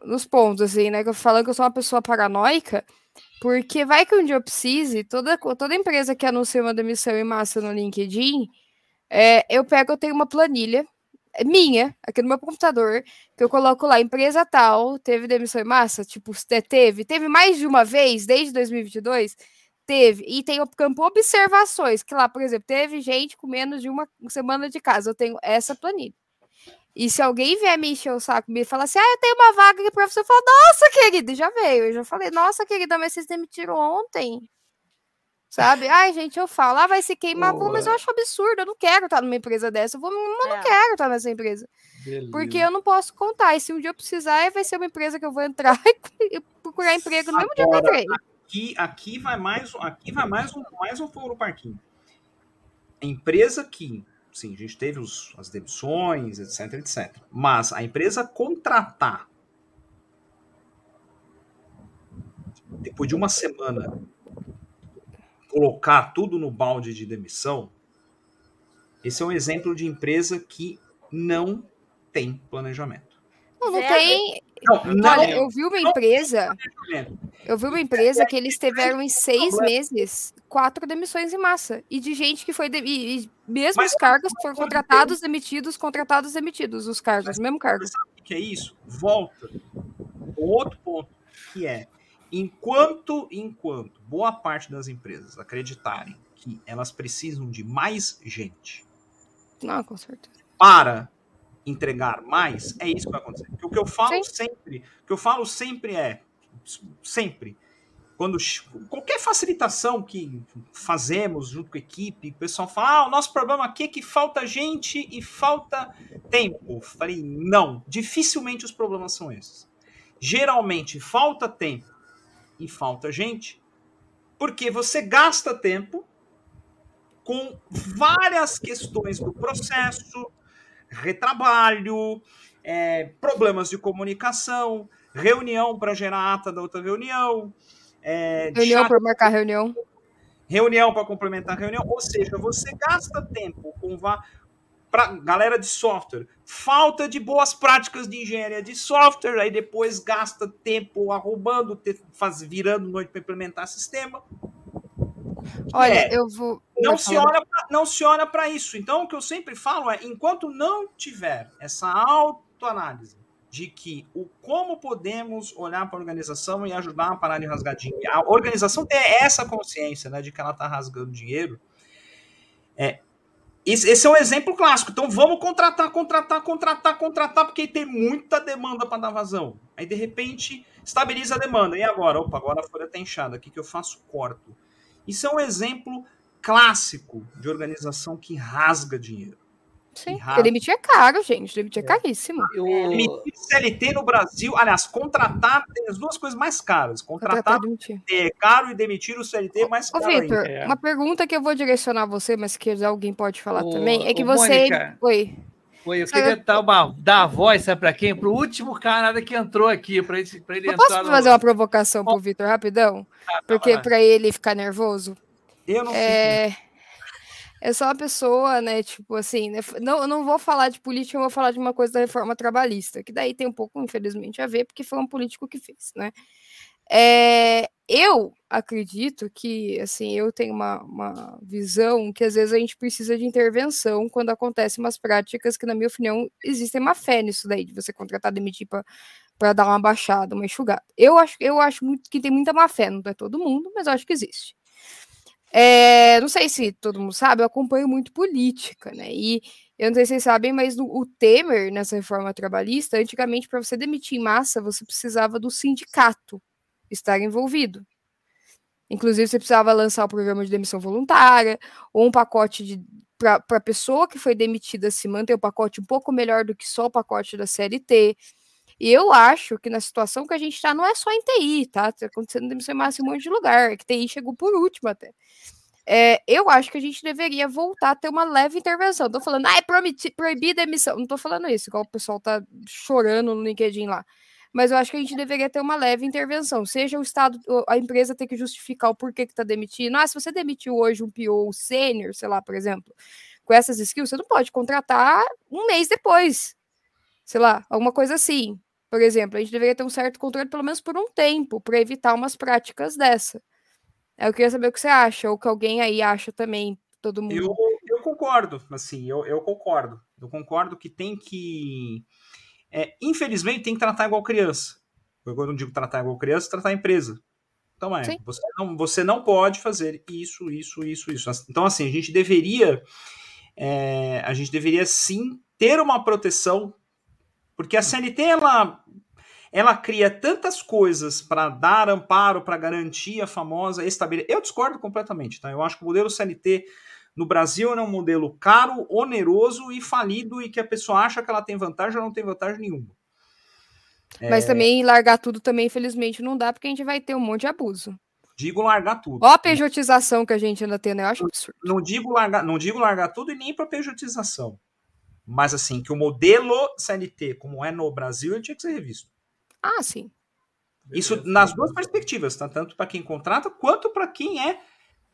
nos pontos, assim, né? Que eu falando que eu sou uma pessoa paranoica, porque vai que um dia eu precise, toda, toda empresa que anuncia uma demissão em massa no LinkedIn, é, eu pego, eu tenho uma planilha minha, aqui no meu computador, que eu coloco lá, empresa tal, teve demissão em massa? Tipo, teve, teve mais de uma vez, desde 2022? Teve. E tem o campo observações, que lá, por exemplo, teve gente com menos de uma semana de casa. Eu tenho essa planilha. E se alguém vier me encher o saco e falar assim, ah, eu tenho uma vaga para você, eu falo, nossa, querida, já veio. Eu já falei, nossa, querida, mas vocês demitiram ontem. Sabe? Ai, gente, eu falo, ah, vai se queimar, Boa. mas eu acho absurdo, eu não quero estar numa empresa dessa, eu, vou, eu não é. quero estar nessa empresa. Beleza. Porque eu não posso contar, e se um dia eu precisar, vai ser uma empresa que eu vou entrar e procurar emprego no mesmo dia que eu entrei aqui, aqui vai mais, aqui vai mais um, mais um fogo no parquinho. A empresa que, sim, a gente teve os, as demissões, etc, etc. Mas a empresa contratar depois de uma semana colocar tudo no balde de demissão, esse é um exemplo de empresa que não tem planejamento. Não, não tem. Não, não, Olha, eu vi uma empresa. Eu vi uma empresa que eles tiveram em seis meses quatro demissões em massa. E de gente que foi. De, e, e mesmo os cargos foram contratados, demitidos, contratados, demitidos. Os cargos, mesmo cargo. Sabe o que é isso? Volta. O outro ponto que é enquanto enquanto boa parte das empresas acreditarem que elas precisam de mais gente. Não, com certeza. Para entregar mais, é isso que vai acontecer. Porque o que eu falo Sim. sempre, o que eu falo sempre é, sempre, quando qualquer facilitação que fazemos junto com a equipe, o pessoal fala: ah, o nosso problema aqui é que falta gente e falta tempo. Falei, não, dificilmente os problemas são esses. Geralmente falta tempo e falta gente, porque você gasta tempo com várias questões do processo, retrabalho, é, problemas de comunicação, reunião para gerar ata da outra reunião. É, reunião para marcar reunião. Reunião para complementar a reunião. Ou seja, você gasta tempo com para galera de software, falta de boas práticas de engenharia de software, aí depois gasta tempo arrumando, faz, virando noite para implementar sistema. Olha, é, eu vou. Não se, olha pra, não se olha para isso. Então, o que eu sempre falo é: enquanto não tiver essa autoanálise de que o como podemos olhar para a organização e ajudar a parar de rasgar dinheiro, a organização ter essa consciência né, de que ela está rasgando dinheiro, é, esse é um exemplo clássico. Então vamos contratar, contratar, contratar, contratar, porque tem muita demanda para dar vazão. Aí de repente estabiliza a demanda. E agora? Opa, agora a folha está inchada. O que, que eu faço? Corto. Isso é um exemplo clássico de organização que rasga dinheiro. Sim, porque demitir é caro, gente. Demitir é, é. caríssimo. Eu... Demitir CLT no Brasil, aliás, contratar tem as duas coisas mais caras. Contratar, contratar é caro e demitir o CLT é mais caro. Ô, Vitor, é. uma pergunta que eu vou direcionar a você, mas que alguém pode falar ô, também, é que você. Mônica, Oi. Oi, eu queria dar, uma, dar a voz, sabe para quem? Para o último camarada que entrou aqui, para ele, pra ele eu entrar. Posso no... fazer uma provocação para o Vitor rapidão? Ah, tá, porque para ele ficar nervoso. Eu não é... Eu sou uma pessoa, né, tipo assim, né, não, eu não vou falar de política, eu vou falar de uma coisa da reforma trabalhista, que daí tem um pouco, infelizmente, a ver, porque foi um político que fez, né. É, eu acredito que, assim, eu tenho uma, uma visão que às vezes a gente precisa de intervenção quando acontecem umas práticas que, na minha opinião, existem má fé nisso daí, de você contratar, demitir para dar uma baixada, uma enxugada. Eu acho, eu acho muito, que tem muita má fé, não é todo mundo, mas eu acho que existe. É, não sei se todo mundo sabe, eu acompanho muito política, né? E eu não sei se vocês sabem, mas no, o Temer, nessa reforma trabalhista, antigamente, para você demitir em massa, você precisava do sindicato estar envolvido. Inclusive, você precisava lançar o programa de demissão voluntária, ou um pacote de para a pessoa que foi demitida se manter um pacote um pouco melhor do que só o pacote da CLT. E eu acho que na situação que a gente está, não é só em TI, tá? Tá acontecendo demissão em massa em um monte de lugar, que TI chegou por último até. É, eu acho que a gente deveria voltar a ter uma leve intervenção. Tô falando, ah, é proibida a emissão. Não tô falando isso, igual o pessoal tá chorando no LinkedIn lá. Mas eu acho que a gente deveria ter uma leve intervenção. Seja o Estado, a empresa ter que justificar o porquê que tá demitindo. Ah, se você demitiu hoje um PO sênior, sei lá, por exemplo, com essas skills, você não pode contratar um mês depois. Sei lá, alguma coisa assim. Por exemplo, a gente deveria ter um certo controle, pelo menos por um tempo, para evitar umas práticas dessa. Eu queria saber o que você acha, ou que alguém aí acha também, todo mundo. Eu, eu concordo, assim, eu, eu concordo. Eu concordo que tem que. É, infelizmente, tem que tratar igual criança. Eu não digo tratar igual criança, tratar a empresa. Então é, você não, você não pode fazer isso, isso, isso, isso. Então, assim, a gente deveria. É, a gente deveria sim ter uma proteção, porque a CNT ela ela cria tantas coisas para dar amparo, para garantir a famosa estabilidade. Eu discordo completamente, tá? Eu acho que o modelo CLT no Brasil é um modelo caro, oneroso e falido e que a pessoa acha que ela tem vantagem ou não tem vantagem nenhuma. Mas é... também largar tudo também, infelizmente, não dá, porque a gente vai ter um monte de abuso. Digo largar tudo. Ó a pejotização que a gente ainda tem, né? Eu acho absurdo. Não digo largar, não digo largar tudo e nem para pejotização. Mas assim, que o modelo CLT, como é no Brasil, ele tinha que ser revisto. Ah, sim. Isso nas duas perspectivas, tá? tanto para quem contrata quanto para quem é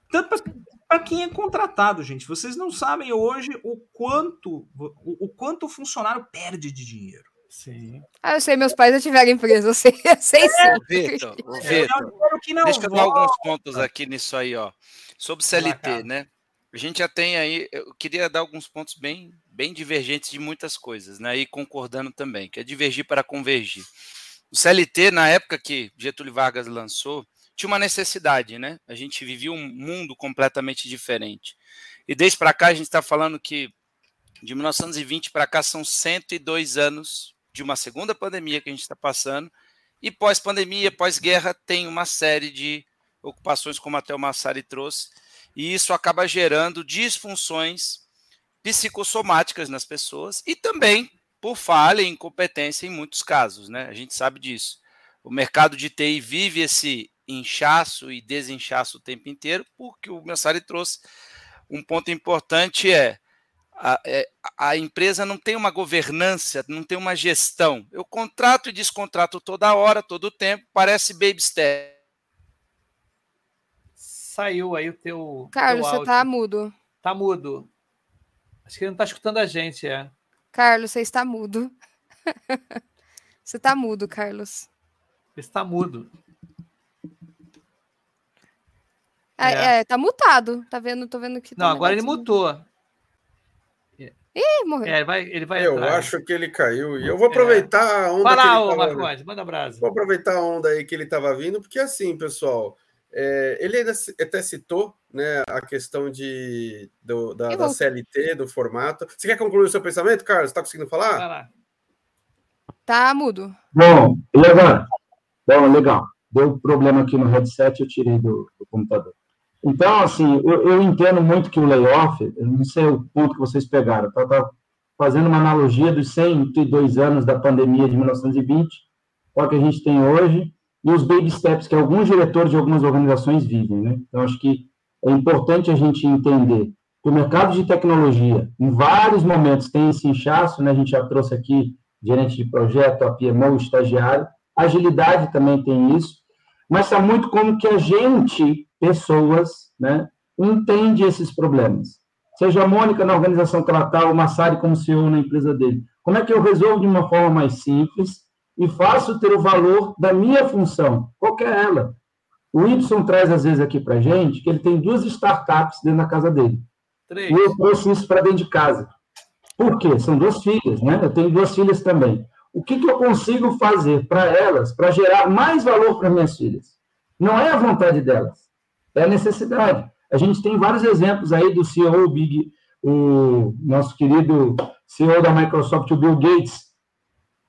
tanto para quem é contratado, gente. Vocês não sabem hoje o quanto o, o quanto o funcionário perde de dinheiro. Sim. Ah, eu sei, meus pais já tiveram empresa, eu sei, eu sei é, sim. Vitor, Vitor, deixa eu dar alguns pontos aqui nisso aí, ó. Sobre CLT, né? A gente já tem aí, eu queria dar alguns pontos bem, bem divergentes de muitas coisas, né? E concordando também, que é divergir para convergir. O CLT, na época que Getúlio Vargas lançou, tinha uma necessidade, né? A gente vivia um mundo completamente diferente. E desde para cá a gente está falando que de 1920 para cá são 102 anos de uma segunda pandemia que a gente está passando. E pós-pandemia, pós-guerra, tem uma série de ocupações, como até o Massari trouxe, e isso acaba gerando disfunções psicossomáticas nas pessoas e também por falha e incompetência em muitos casos, né? A gente sabe disso. O mercado de TI vive esse inchaço e desinchaço o tempo inteiro, porque o Mensari trouxe um ponto importante é a, é, a, empresa não tem uma governança, não tem uma gestão. Eu contrato e descontrato toda hora, todo o tempo, parece baby step. Saiu aí o teu. Carlos, teu você tá mudo. Tá mudo. Acho que ele não tá escutando a gente, é. Carlos, você está mudo. você está mudo, Carlos. Você está mudo. É, é. é, tá mutado. Tá vendo? Tô vendo que. Tá Não, agora ele mutou. Ih, morreu. É, ele vai, ele vai eu entrar. acho que ele caiu. E eu vou aproveitar é. a onda. Fala, que ele tava... Marcos, manda abraço. Vou aproveitar a onda aí que ele estava vindo, porque assim, pessoal. É, ele até citou né, a questão de, do, da, da, CLT, do formato. Você quer concluir o seu pensamento, Carlos? Está conseguindo falar? Vai lá. Tá mudo. Bom, agora? Bom, legal. Deu problema aqui no headset, eu tirei do, do computador. Então, assim, eu, eu, entendo muito que o layoff, eu não sei o ponto que vocês pegaram, tá, tá fazendo uma analogia dos 102 anos da pandemia de 1920, qual que a gente tem hoje, e os baby steps que alguns diretores de algumas organizações vivem, né? Então, acho que é importante a gente entender que o mercado de tecnologia, em vários momentos, tem esse inchaço, né? A gente já trouxe aqui gerente de projeto, a PMO, estagiário, agilidade também tem isso, mas está muito como que a gente, pessoas, né, entende esses problemas. Seja a Mônica na organização que ela está, o Massari como CEO na empresa dele. Como é que eu resolvo de uma forma mais simples, e faço ter o valor da minha função, qual é ela. O Y traz, às vezes, aqui para gente que ele tem duas startups dentro da casa dele. Três. E eu trouxe isso para dentro de casa. Por quê? São duas filhas, né? Eu tenho duas filhas também. O que, que eu consigo fazer para elas, para gerar mais valor para minhas filhas? Não é a vontade delas, é a necessidade. A gente tem vários exemplos aí do CEO Big, o nosso querido CEO da Microsoft, o Bill Gates,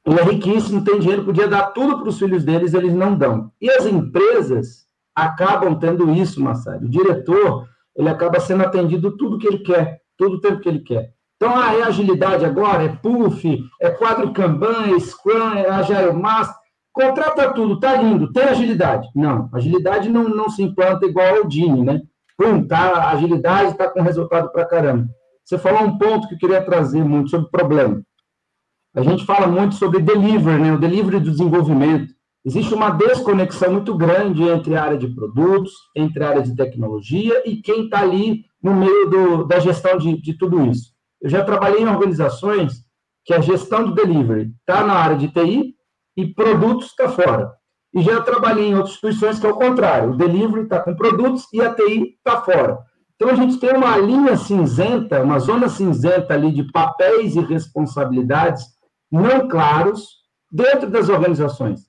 ele é riquíssimo, tem dinheiro, podia dar tudo para os filhos deles, eles não dão. E as empresas acabam tendo isso, Massari. O diretor, ele acaba sendo atendido tudo que ele quer, todo o tempo que ele quer. Então, ah, é agilidade agora, é puff, é quadro Kanban, é Scrum, é Agile Master. Contrata tudo, tá lindo, tem agilidade. Não, agilidade não, não se implanta igual ao Dini, né? pum, tá, agilidade está com resultado para caramba. Você falou um ponto que eu queria trazer muito sobre problema. A gente fala muito sobre delivery, né? o delivery do desenvolvimento. Existe uma desconexão muito grande entre a área de produtos, entre a área de tecnologia e quem está ali no meio do, da gestão de, de tudo isso. Eu já trabalhei em organizações que a gestão do delivery está na área de TI e produtos está fora. E já trabalhei em outras instituições que é o contrário, o delivery está com produtos e a TI está fora. Então a gente tem uma linha cinzenta, uma zona cinzenta ali de papéis e responsabilidades não claros dentro das organizações.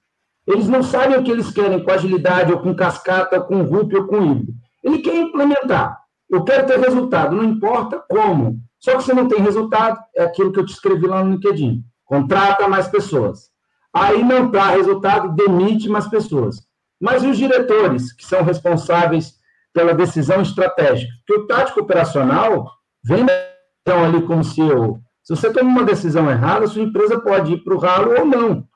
Eles não sabem o que eles querem com agilidade, ou com cascata, ou com RUP, ou com híbrido. Ele quer implementar. Eu quero ter resultado, não importa como. Só que se não tem resultado, é aquilo que eu te escrevi lá no LinkedIn. Contrata mais pessoas. Aí não dá resultado, demite mais pessoas. Mas e os diretores, que são responsáveis pela decisão estratégica? Porque o tático operacional vem então, ali como CEO. Se você toma uma decisão errada, sua empresa pode ir para o ralo ou não.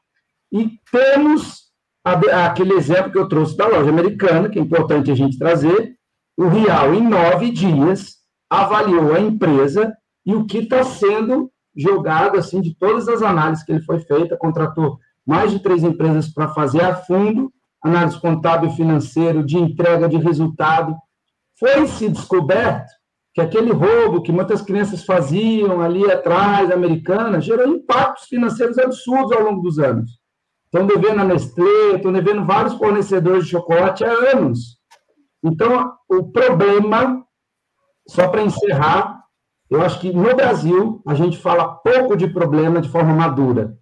E temos aquele exemplo que eu trouxe da loja americana, que é importante a gente trazer. O Real, em nove dias, avaliou a empresa e o que está sendo jogado, assim, de todas as análises que ele foi feita, contratou mais de três empresas para fazer a fundo, análise contábil financeiro, de entrega de resultado. Foi-se descoberto que aquele roubo que muitas crianças faziam ali atrás, americana, gerou impactos financeiros absurdos ao longo dos anos. Estão devendo a Nestlé, estão devendo vários fornecedores de chocolate há anos. Então, o problema, só para encerrar, eu acho que no Brasil a gente fala pouco de problema de forma madura.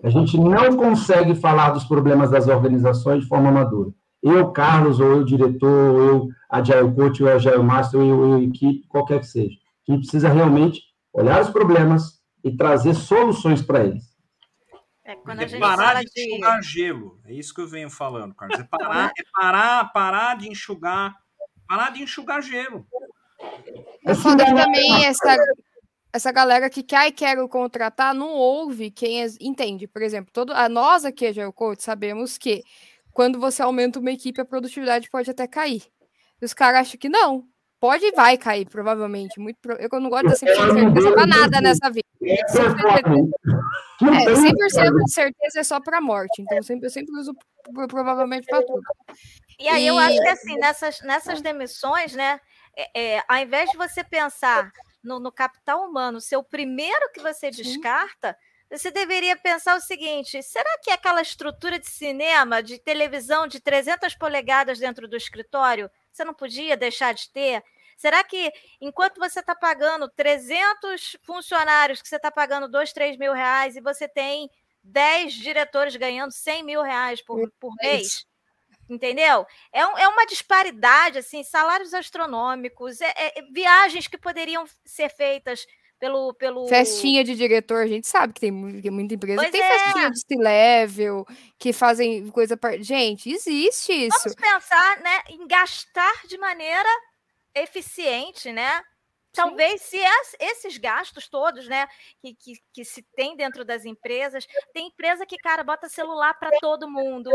A gente não consegue falar dos problemas das organizações de forma madura. Eu, Carlos, ou eu, diretor, ou eu, Agile Coach, ou Agile Master, ou eu, eu, equipe, qualquer que seja. A gente precisa realmente olhar os problemas e trazer soluções para eles. É, quando a gente parar de, de enxugar gelo. É isso que eu venho falando, Carlos. É parar, é parar, parar de enxugar, parar de enxugar gelo. Eu foda também essa, essa galera que quer e quer contratar não ouve quem entende. Por exemplo, todo, a nós aqui, a Geocoach, sabemos que quando você aumenta uma equipe, a produtividade pode até cair. E os caras acham que não. Pode e vai cair, provavelmente. Muito pro... Eu não gosto de 100% de certeza para nada nessa vida. 100%, é, 100% de certeza é só para morte. Então, eu sempre, eu sempre uso provavelmente para tudo. E aí, e... eu acho que assim, nessas, nessas demissões, né? É, é, ao invés de você pensar no, no, capital humano ser o primeiro que você descarta, você deveria pensar o seguinte: será que aquela estrutura de cinema, de televisão de 300 polegadas dentro do escritório, você não podia deixar de ter? Será que enquanto você está pagando 300 funcionários, que você está pagando 2, 3 mil reais e você tem 10 diretores ganhando 100 mil reais por, por mês? Entendeu? É, um, é uma disparidade, assim, salários astronômicos, é, é, viagens que poderiam ser feitas pelo, pelo. Festinha de diretor, a gente sabe que tem muita empresa pois tem é. festinha de C-level, que fazem coisa. Gente, existe isso. Vamos pensar né, em gastar de maneira eficiente, né? Talvez se esses gastos todos, né, que, que, que, se tem dentro das empresas, tem empresa que, cara, bota celular para todo mundo,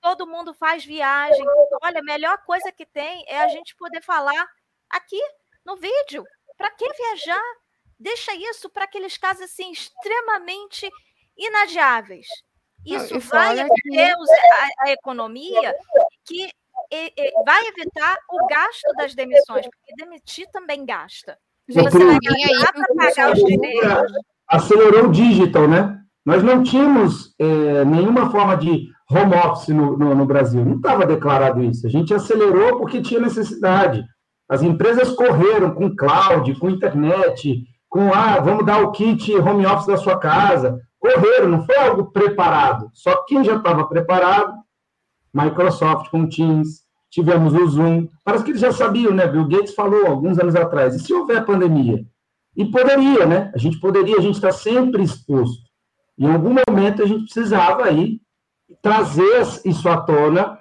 todo mundo faz viagem. Olha, a melhor coisa que tem é a gente poder falar aqui no vídeo. Para que viajar? Deixa isso para aqueles casos assim extremamente inadiáveis. Isso Não, vai abater a, a, economia que e, e, vai evitar o gasto das demissões, porque demitir também gasta. Gente, você vai gastar para pagar os direitos. Acelerou o digital, né? Nós não tínhamos é, nenhuma forma de home office no, no, no Brasil. Não estava declarado isso. A gente acelerou porque tinha necessidade. As empresas correram com cloud, com internet, com ah, vamos dar o kit home office da sua casa. Correram, não foi algo preparado. Só quem já estava preparado, Microsoft com Teams, tivemos o Zoom. Parece que eles já sabiam, né? Bill Gates falou alguns anos atrás. E se houver pandemia? E poderia, né? A gente poderia, a gente está sempre exposto. Em algum momento a gente precisava aí trazer isso à tona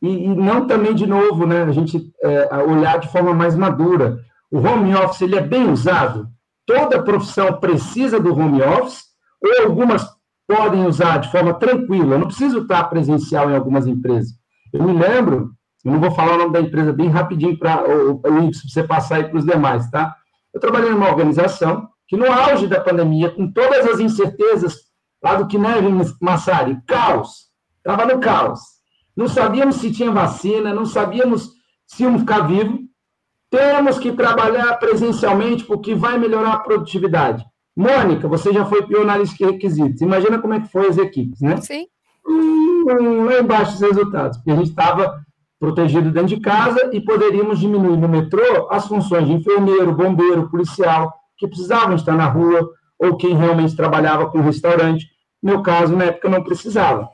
e, e não também de novo, né? A gente é, olhar de forma mais madura. O home office ele é bem usado toda profissão precisa do home office, ou algumas podem usar de forma tranquila, eu não preciso estar presencial em algumas empresas. Eu me lembro, Eu não vou falar o nome da empresa bem rapidinho para você passar aí para os demais, tá? Eu trabalhei numa organização que, no auge da pandemia, com todas as incertezas, lá do que neve Massari, caos, estava no caos. Não sabíamos se tinha vacina, não sabíamos se íamos ficar vivos. Temos que trabalhar presencialmente porque vai melhorar a produtividade. Mônica, você já foi pionalista de requisitos. Imagina como é que foi as equipes, né? Sim. Hum, lá embaixo os resultados, porque a gente estava protegido dentro de casa e poderíamos diminuir no metrô as funções de enfermeiro, bombeiro, policial, que precisavam estar na rua, ou quem realmente trabalhava com restaurante. No meu caso, na época, não precisava.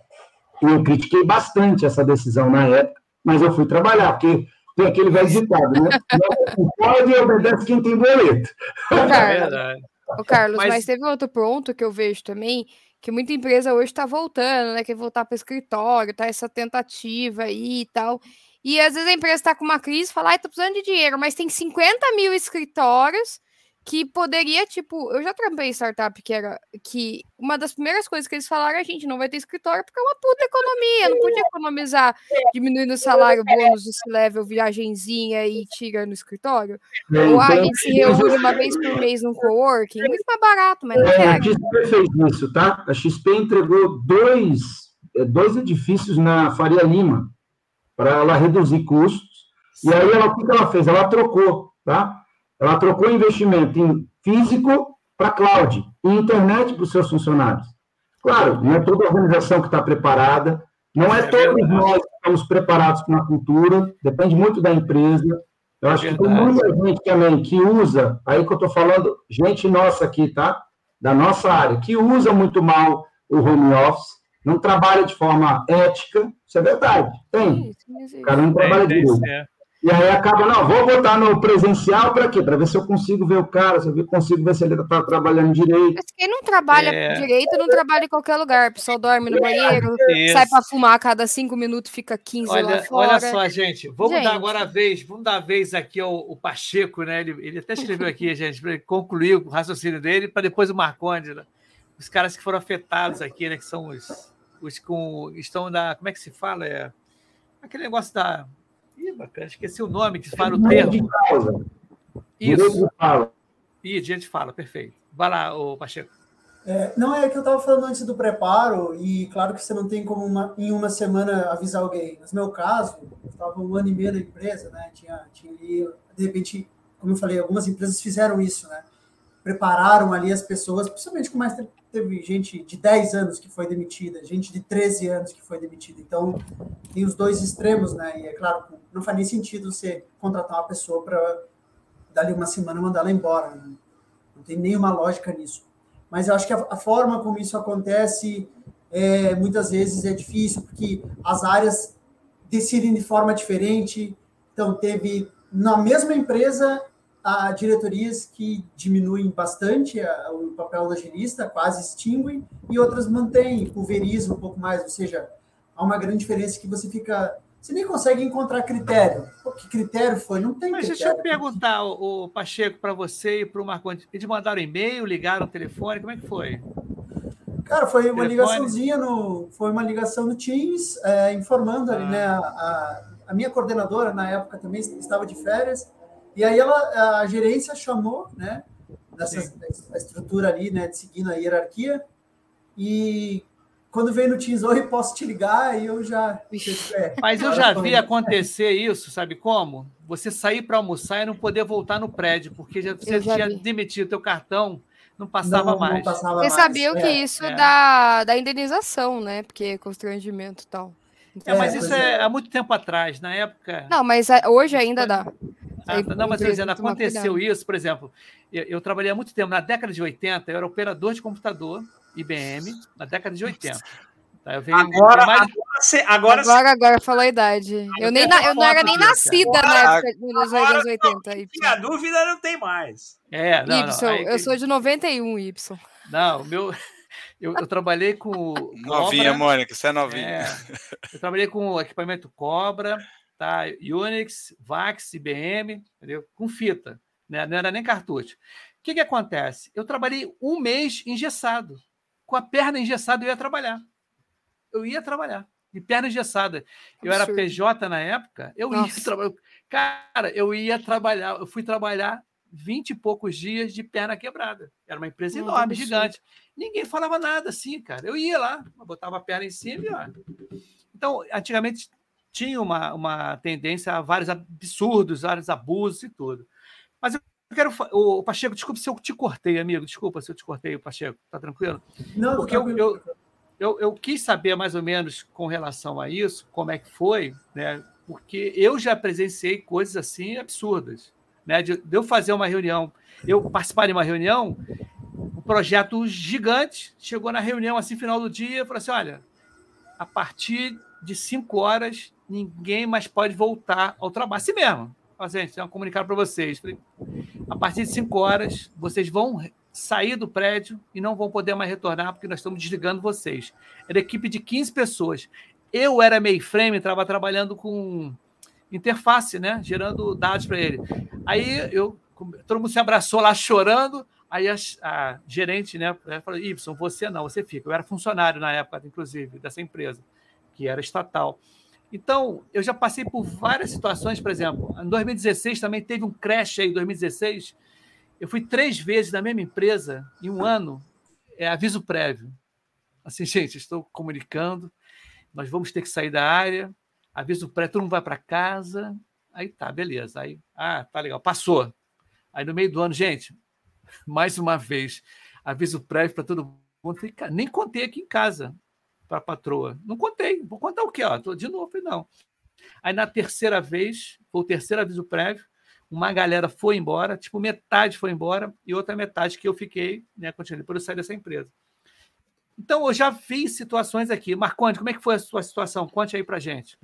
Eu critiquei bastante essa decisão na época, mas eu fui trabalhar, porque tem aquele velho ditado, né? Não pode e obedece quem tem boleto. Ô, Carlos, é Carlos mas... mas teve outro ponto que eu vejo também, que muita empresa hoje está voltando, né? Quer voltar para o escritório, tá essa tentativa aí e tal. E às vezes a empresa está com uma crise e fala, ai, tô precisando de dinheiro, mas tem 50 mil escritórios que poderia, tipo, eu já trampei startup que era que uma das primeiras coisas que eles falaram, a gente não vai ter escritório porque é uma puta economia, não podia economizar diminuindo o salário, bônus de level, viagenzinha e tira no escritório. Ou a gente se reúne uma vez por mês num coworking, muito mais barato, mas não é. A XP fez isso, tá? A XP entregou dois, é, dois edifícios na Faria Lima para ela reduzir custos. E aí ela, o que ela fez? Ela trocou, tá? Ela trocou investimento em físico para cloud e internet para os seus funcionários. Claro, não é toda organização que está preparada, não é, é todos verdade. nós que estamos preparados com a cultura, depende muito da empresa. Eu acho que tem muita gente também que usa, aí que eu estou falando, gente nossa aqui, tá? Da nossa área, que usa muito mal o home office, não trabalha de forma ética, isso é verdade, tem. O cara não trabalha direito. É. E aí acaba, não, vou botar no presencial para quê? Para ver se eu consigo ver o cara, se eu consigo ver se ele está trabalhando direito. Mas quem não trabalha é. direito não trabalha em qualquer lugar. O pessoal dorme no banheiro, é sai para fumar a cada cinco minutos, fica 15 olha, lá fora. Olha só, gente, vamos gente. dar agora a vez, vamos dar a vez aqui ao, ao Pacheco, né? Ele, ele até escreveu aqui, gente, para concluir o raciocínio dele, para depois o Marconde, né? os caras que foram afetados aqui, né? Que são os, os com. estão na. Como é que se fala? É, aquele negócio da Ih, bacana, esqueci o nome que fala o termo. Isso. Ih, gente fala, perfeito. Vai lá, ô Pacheco. É, não é que eu estava falando antes do preparo, e claro que você não tem como uma, em uma semana avisar alguém. Mas no meu caso, eu estava um ano e meio na empresa, né? Tinha, tinha ali, de repente, como eu falei, algumas empresas fizeram isso, né? Prepararam ali as pessoas, principalmente com mais teve gente de 10 anos que foi demitida, gente de 13 anos que foi demitida. Então, tem os dois extremos, né? E é claro, não faz nem sentido você contratar uma pessoa para dali uma semana mandar ela embora. Né? Não tem nenhuma lógica nisso. Mas eu acho que a, a forma como isso acontece é, muitas vezes é difícil, porque as áreas decidem de forma diferente. Então, teve na mesma empresa há diretorias que diminuem bastante a, o papel da agilista, quase extinguem, e outras mantêm, pulverizam um pouco mais, ou seja, há uma grande diferença que você fica. Você nem consegue encontrar critério. Pô, que critério foi? Não tem Mas critério. deixa eu perguntar, o, o Pacheco, para você e para o Marcondes. Eles mandaram e-mail, ligaram o telefone, como é que foi? Cara, foi uma telefone. ligaçãozinha no. Foi uma ligação no Teams, é, informando ah. ali, né? A, a minha coordenadora, na época, também estava de férias e aí ela, a gerência chamou, né, dessa a estrutura ali, né, de seguindo a hierarquia, e quando veio no Teams, oi, posso te ligar, e eu já... É, Mas eu já vi acontecer isso, sabe como? Você sair para almoçar e não poder voltar no prédio, porque já, você já tinha vi. demitido teu cartão, não passava não, mais. Não passava Você mais. sabia é, que isso é. da, da indenização, né? Porque é constrangimento e tal. É, mas isso é, é, há muito tempo atrás, na época. Não, mas hoje ainda dá. Ah, não, mas dizendo, aconteceu isso, por exemplo, eu, eu, trabalhei há muito tempo, na década de 80, eu era operador de computador, IBM, na década de 80. Tá, venho, agora, mais... agora, agora, agora, agora falou a idade. Eu, nem na, eu não era nem nascida agora, na época dos anos 80. E a dúvida não tem mais. É, não, Y, não, eu sou de 91, Y. Não, o meu. Eu, eu, trabalhei com. Novinha, Cobra, Mônica, você é novinha. É, eu trabalhei com equipamento Cobra, tá? Unix, VAX, IBM, entendeu? com fita, né? não era nem cartucho. O que, que acontece? Eu trabalhei um mês engessado. Com a perna engessada, eu ia trabalhar. Eu ia trabalhar. de perna engessada. Eu era PJ na época, eu Nossa. ia trabalhar. Cara, eu ia trabalhar, eu fui trabalhar vinte e poucos dias de perna quebrada. Era uma empresa enorme, gigante. Ninguém falava nada assim, cara. Eu ia lá, botava a perna em cima e ó. Então, antigamente tinha uma, uma tendência a vários absurdos, vários abusos e tudo. Mas eu quero. O Pacheco, desculpa se eu te cortei, amigo. Desculpa se eu te cortei, Pacheco. Tá tranquilo? Não, Porque eu, eu, eu, eu, quis saber mais ou menos com relação a isso, como é que foi, né? Porque eu já presenciei coisas assim absurdas. Né? De, de eu fazer uma reunião, eu participar de uma reunião, um projeto gigante, chegou na reunião assim, final do dia, falou assim: olha, a partir de cinco horas, ninguém mais pode voltar ao trabalho. Assim mesmo. Assim, gente, tem um comunicado para vocês. A partir de cinco horas, vocês vão sair do prédio e não vão poder mais retornar porque nós estamos desligando vocês. Era equipe de 15 pessoas. Eu era mainframe, estava trabalhando com interface, né? Gerando dados para ele. Aí eu, todo mundo se abraçou lá chorando. Aí a, a gerente, né, falou: Y, você não, você fica. Eu era funcionário na época, inclusive, dessa empresa, que era estatal. Então, eu já passei por várias situações, por exemplo, em 2016 também teve um crash aí, em 2016. Eu fui três vezes na mesma empresa em um ano, é aviso prévio. Assim, gente, estou comunicando, nós vamos ter que sair da área, aviso prévio, todo mundo vai para casa. Aí tá, beleza. Aí, ah, tá legal, passou. Aí no meio do ano, gente, mais uma vez, aviso prévio para todo mundo. Nem contei aqui em casa para a patroa. Não contei. Vou contar o quê? Ó, tô de novo. Não. Aí na terceira vez, foi o terceiro aviso prévio, uma galera foi embora, tipo, metade foi embora, e outra metade que eu fiquei, né? Continuei por eu sair dessa empresa. Então, eu já vi situações aqui. Marconde, como é que foi a sua situação? Conte aí para gente.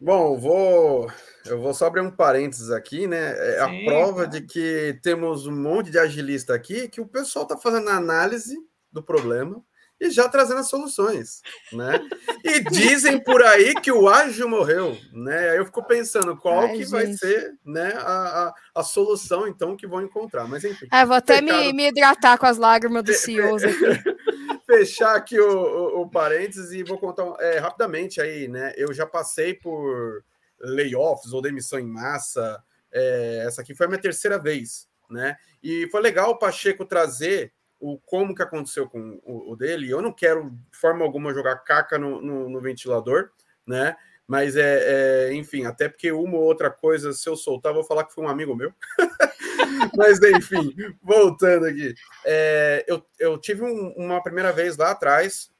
Bom, vou, eu vou só abrir um parênteses aqui, né? É Sim, a prova de que temos um monte de agilista aqui, que o pessoal está fazendo análise do problema, e já trazendo as soluções, né? E dizem por aí que o ágil morreu, né? Aí eu fico pensando qual Ai, que gente. vai ser, né, a, a, a, solução então que vão encontrar. Mas enfim. É, vou até me, me hidratar com as lágrimas dos CEOs aqui. Fechar aqui o, o, o, parênteses e vou contar é, rapidamente aí, né? Eu já passei por layoffs ou demissão em massa. É, essa aqui foi a minha terceira vez, né? E foi legal o Pacheco trazer o como que aconteceu com o, o, dele. Eu não quero de forma alguma jogar caca no, no, no ventilador, né? Mas é, é, enfim, até porque uma ou outra coisa, se eu soltar, vou falar que foi um amigo meu. Mas enfim, voltando aqui, é, eu, eu tive um, uma primeira vez lá atrás,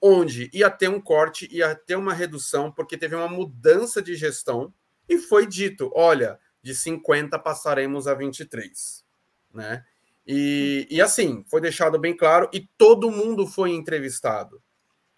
onde ia ter um corte, ia ter uma redução, porque teve uma mudança de gestão, e foi dito: olha, de 50 passaremos a 23, né? E, e assim, foi deixado bem claro e todo mundo foi entrevistado.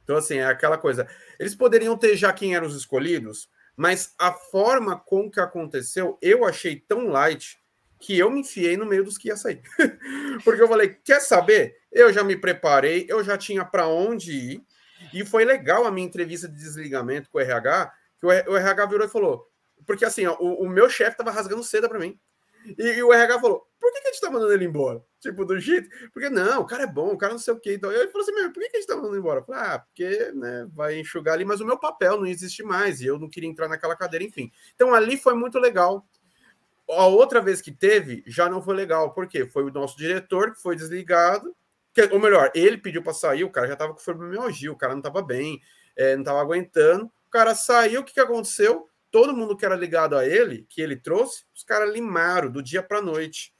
Então, assim, é aquela coisa. Eles poderiam ter já quem eram os escolhidos, mas a forma com que aconteceu, eu achei tão light que eu me enfiei no meio dos que ia sair. Porque eu falei, quer saber? Eu já me preparei, eu já tinha para onde ir, e foi legal a minha entrevista de desligamento com o RH, que o RH virou e falou, porque assim, ó, o, o meu chefe estava rasgando seda para mim. E, e, o RH falou: por que, que a gente tá mandando ele embora? Tipo, do jeito. Porque não, o cara é bom, o cara não sei o quê. Então, ele falou assim: por que, que a gente tá mandando embora? Falei, ah, porque né, vai enxugar ali, mas o meu papel não existe mais. E eu não queria entrar naquela cadeira, enfim. Então ali foi muito legal. A outra vez que teve, já não foi legal. Por quê? Foi o nosso diretor que foi desligado. Que, ou melhor, ele pediu para sair, o cara já tava com fibromialgia, o cara não tava bem, é, não tava aguentando. O cara saiu, o que, que aconteceu? Todo mundo que era ligado a ele, que ele trouxe, os caras limaram do dia para noite.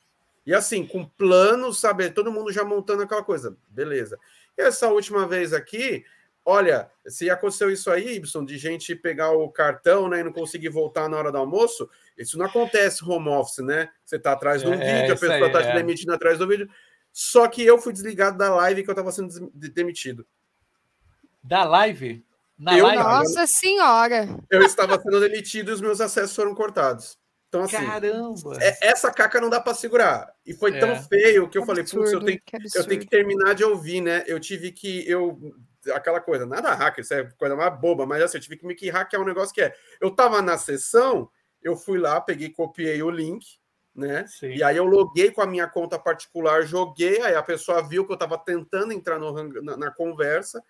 E assim, com plano, sabe, todo mundo já montando aquela coisa. Beleza. E essa última vez aqui, olha, se aconteceu isso aí, Ibson, de gente pegar o cartão né, e não conseguir voltar na hora do almoço, isso não acontece home office, né? Você tá atrás do é, vídeo, a pessoa está te é. demitindo atrás do vídeo. Só que eu fui desligado da live que eu estava sendo demitido. Da live? Na eu, live? Nossa senhora! Eu estava sendo demitido e os meus acessos foram cortados. Então, assim, Caramba! É, essa caca não dá para segurar. E foi é. tão feio que eu falei, putz, eu tenho, que eu tenho que terminar de ouvir, né? Eu tive que. Eu, aquela coisa, nada hacker, isso é coisa mais boba, mas assim, eu tive que me que hackear um negócio que é. Eu tava na sessão, eu fui lá, peguei, copiei o link, né? Sim. E aí eu loguei com a minha conta particular, joguei, aí a pessoa viu que eu tava tentando entrar no, na, na conversa.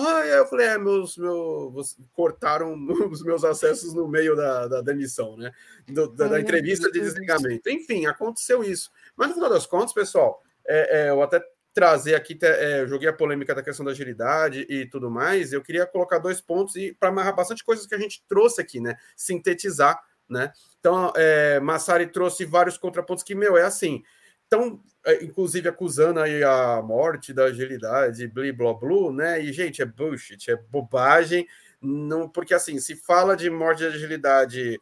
Ah, aí eu falei, é, meus, meus, cortaram os meus acessos no meio da, da demissão, né? Do, da, da, entrevista de desligamento. Enfim, aconteceu isso. Mas no final das contas, pessoal, é, é, eu até trazer aqui, é, joguei a polêmica da questão da agilidade e tudo mais. Eu queria colocar dois pontos e para amarrar bastante coisas que a gente trouxe aqui, né? Sintetizar, né? Então, é, Massari trouxe vários contrapontos que, meu, é assim. Então, é, inclusive acusando aí a morte da agilidade, blá blá blá, né? E, gente, é bullshit, é bobagem, não, porque assim, se fala de morte de agilidade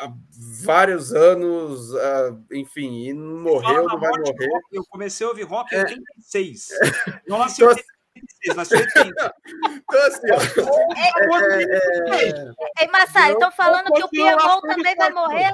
há vários anos, uh, enfim, e não morreu, não vai morrer. Rock, eu comecei a ouvir rock em é. 86. Não nasci em 86, nasci em 80. Então, assim, ó. É, é, é, Ei, Massari, estão falando que o Piemont também vai morrer?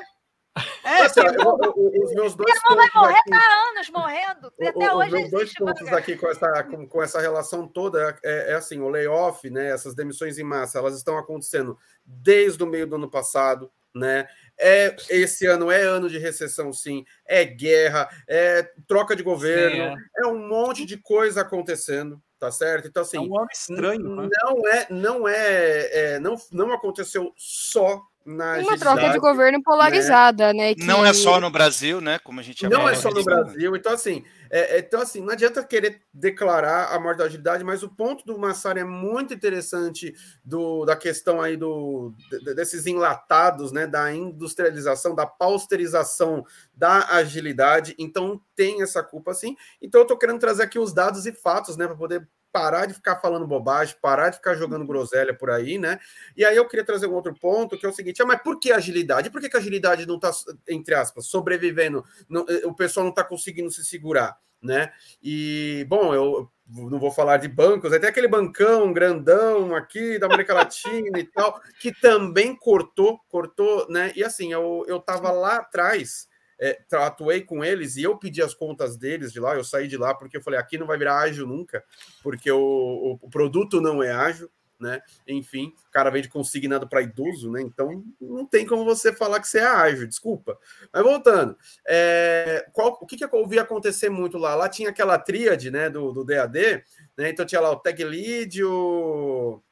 É, assim, eu, os meus dois pontos vai morrer aqui, tá anos morrendo. Até hoje os meus dois pontos aqui com essa, com, com, essa relação toda é, é, assim, o layoff, né? Essas demissões em massa, elas estão acontecendo desde o meio do ano passado, né? É, esse ano é ano de recessão, sim. É guerra, é troca de governo, sim, é. é. um monte de coisa acontecendo, tá certo? Então, assim. É um ano estranho, né? Não é, não é, é, não, não aconteceu só na uma troca de governo polarizada, né? né que... Não é só no Brasil, né? Como a gente não é só no Brasil. Então assim, é, é, então assim, não adianta querer declarar a morte da agilidade, mas o ponto do Massari é muito interessante do, da questão aí do desses enlatados, né? Da industrialização, da pausterização da agilidade. Então tem essa culpa sim. Então eu tô querendo trazer aqui os dados e fatos, né? Para poder parar de ficar falando bobagem, parar de ficar jogando groselha por aí, né? E aí eu queria trazer um outro ponto, que é o seguinte: ah, mas por que agilidade? Por que, que a agilidade não está, entre aspas, sobrevivendo? Não, eh, o pessoal não está conseguindo se segurar, né? E, bom, eu não vou falar de bancos, até aquele bancão grandão aqui da América Latina e tal, que também cortou, cortou, né? E assim, eu, eu tava lá atrás é, atuei com eles e eu pedi as contas deles de lá, eu saí de lá porque eu falei, aqui não vai virar ágil nunca, porque o, o, o produto não é ágil, né? Enfim, o cara vende consignado para idoso, né? Então não tem como você falar que você é ágil, desculpa. Mas voltando, é, qual, o que, que eu ouvi acontecer muito lá? Lá tinha aquela tríade, né, do, do DAD, né? Então tinha lá o tag lead, o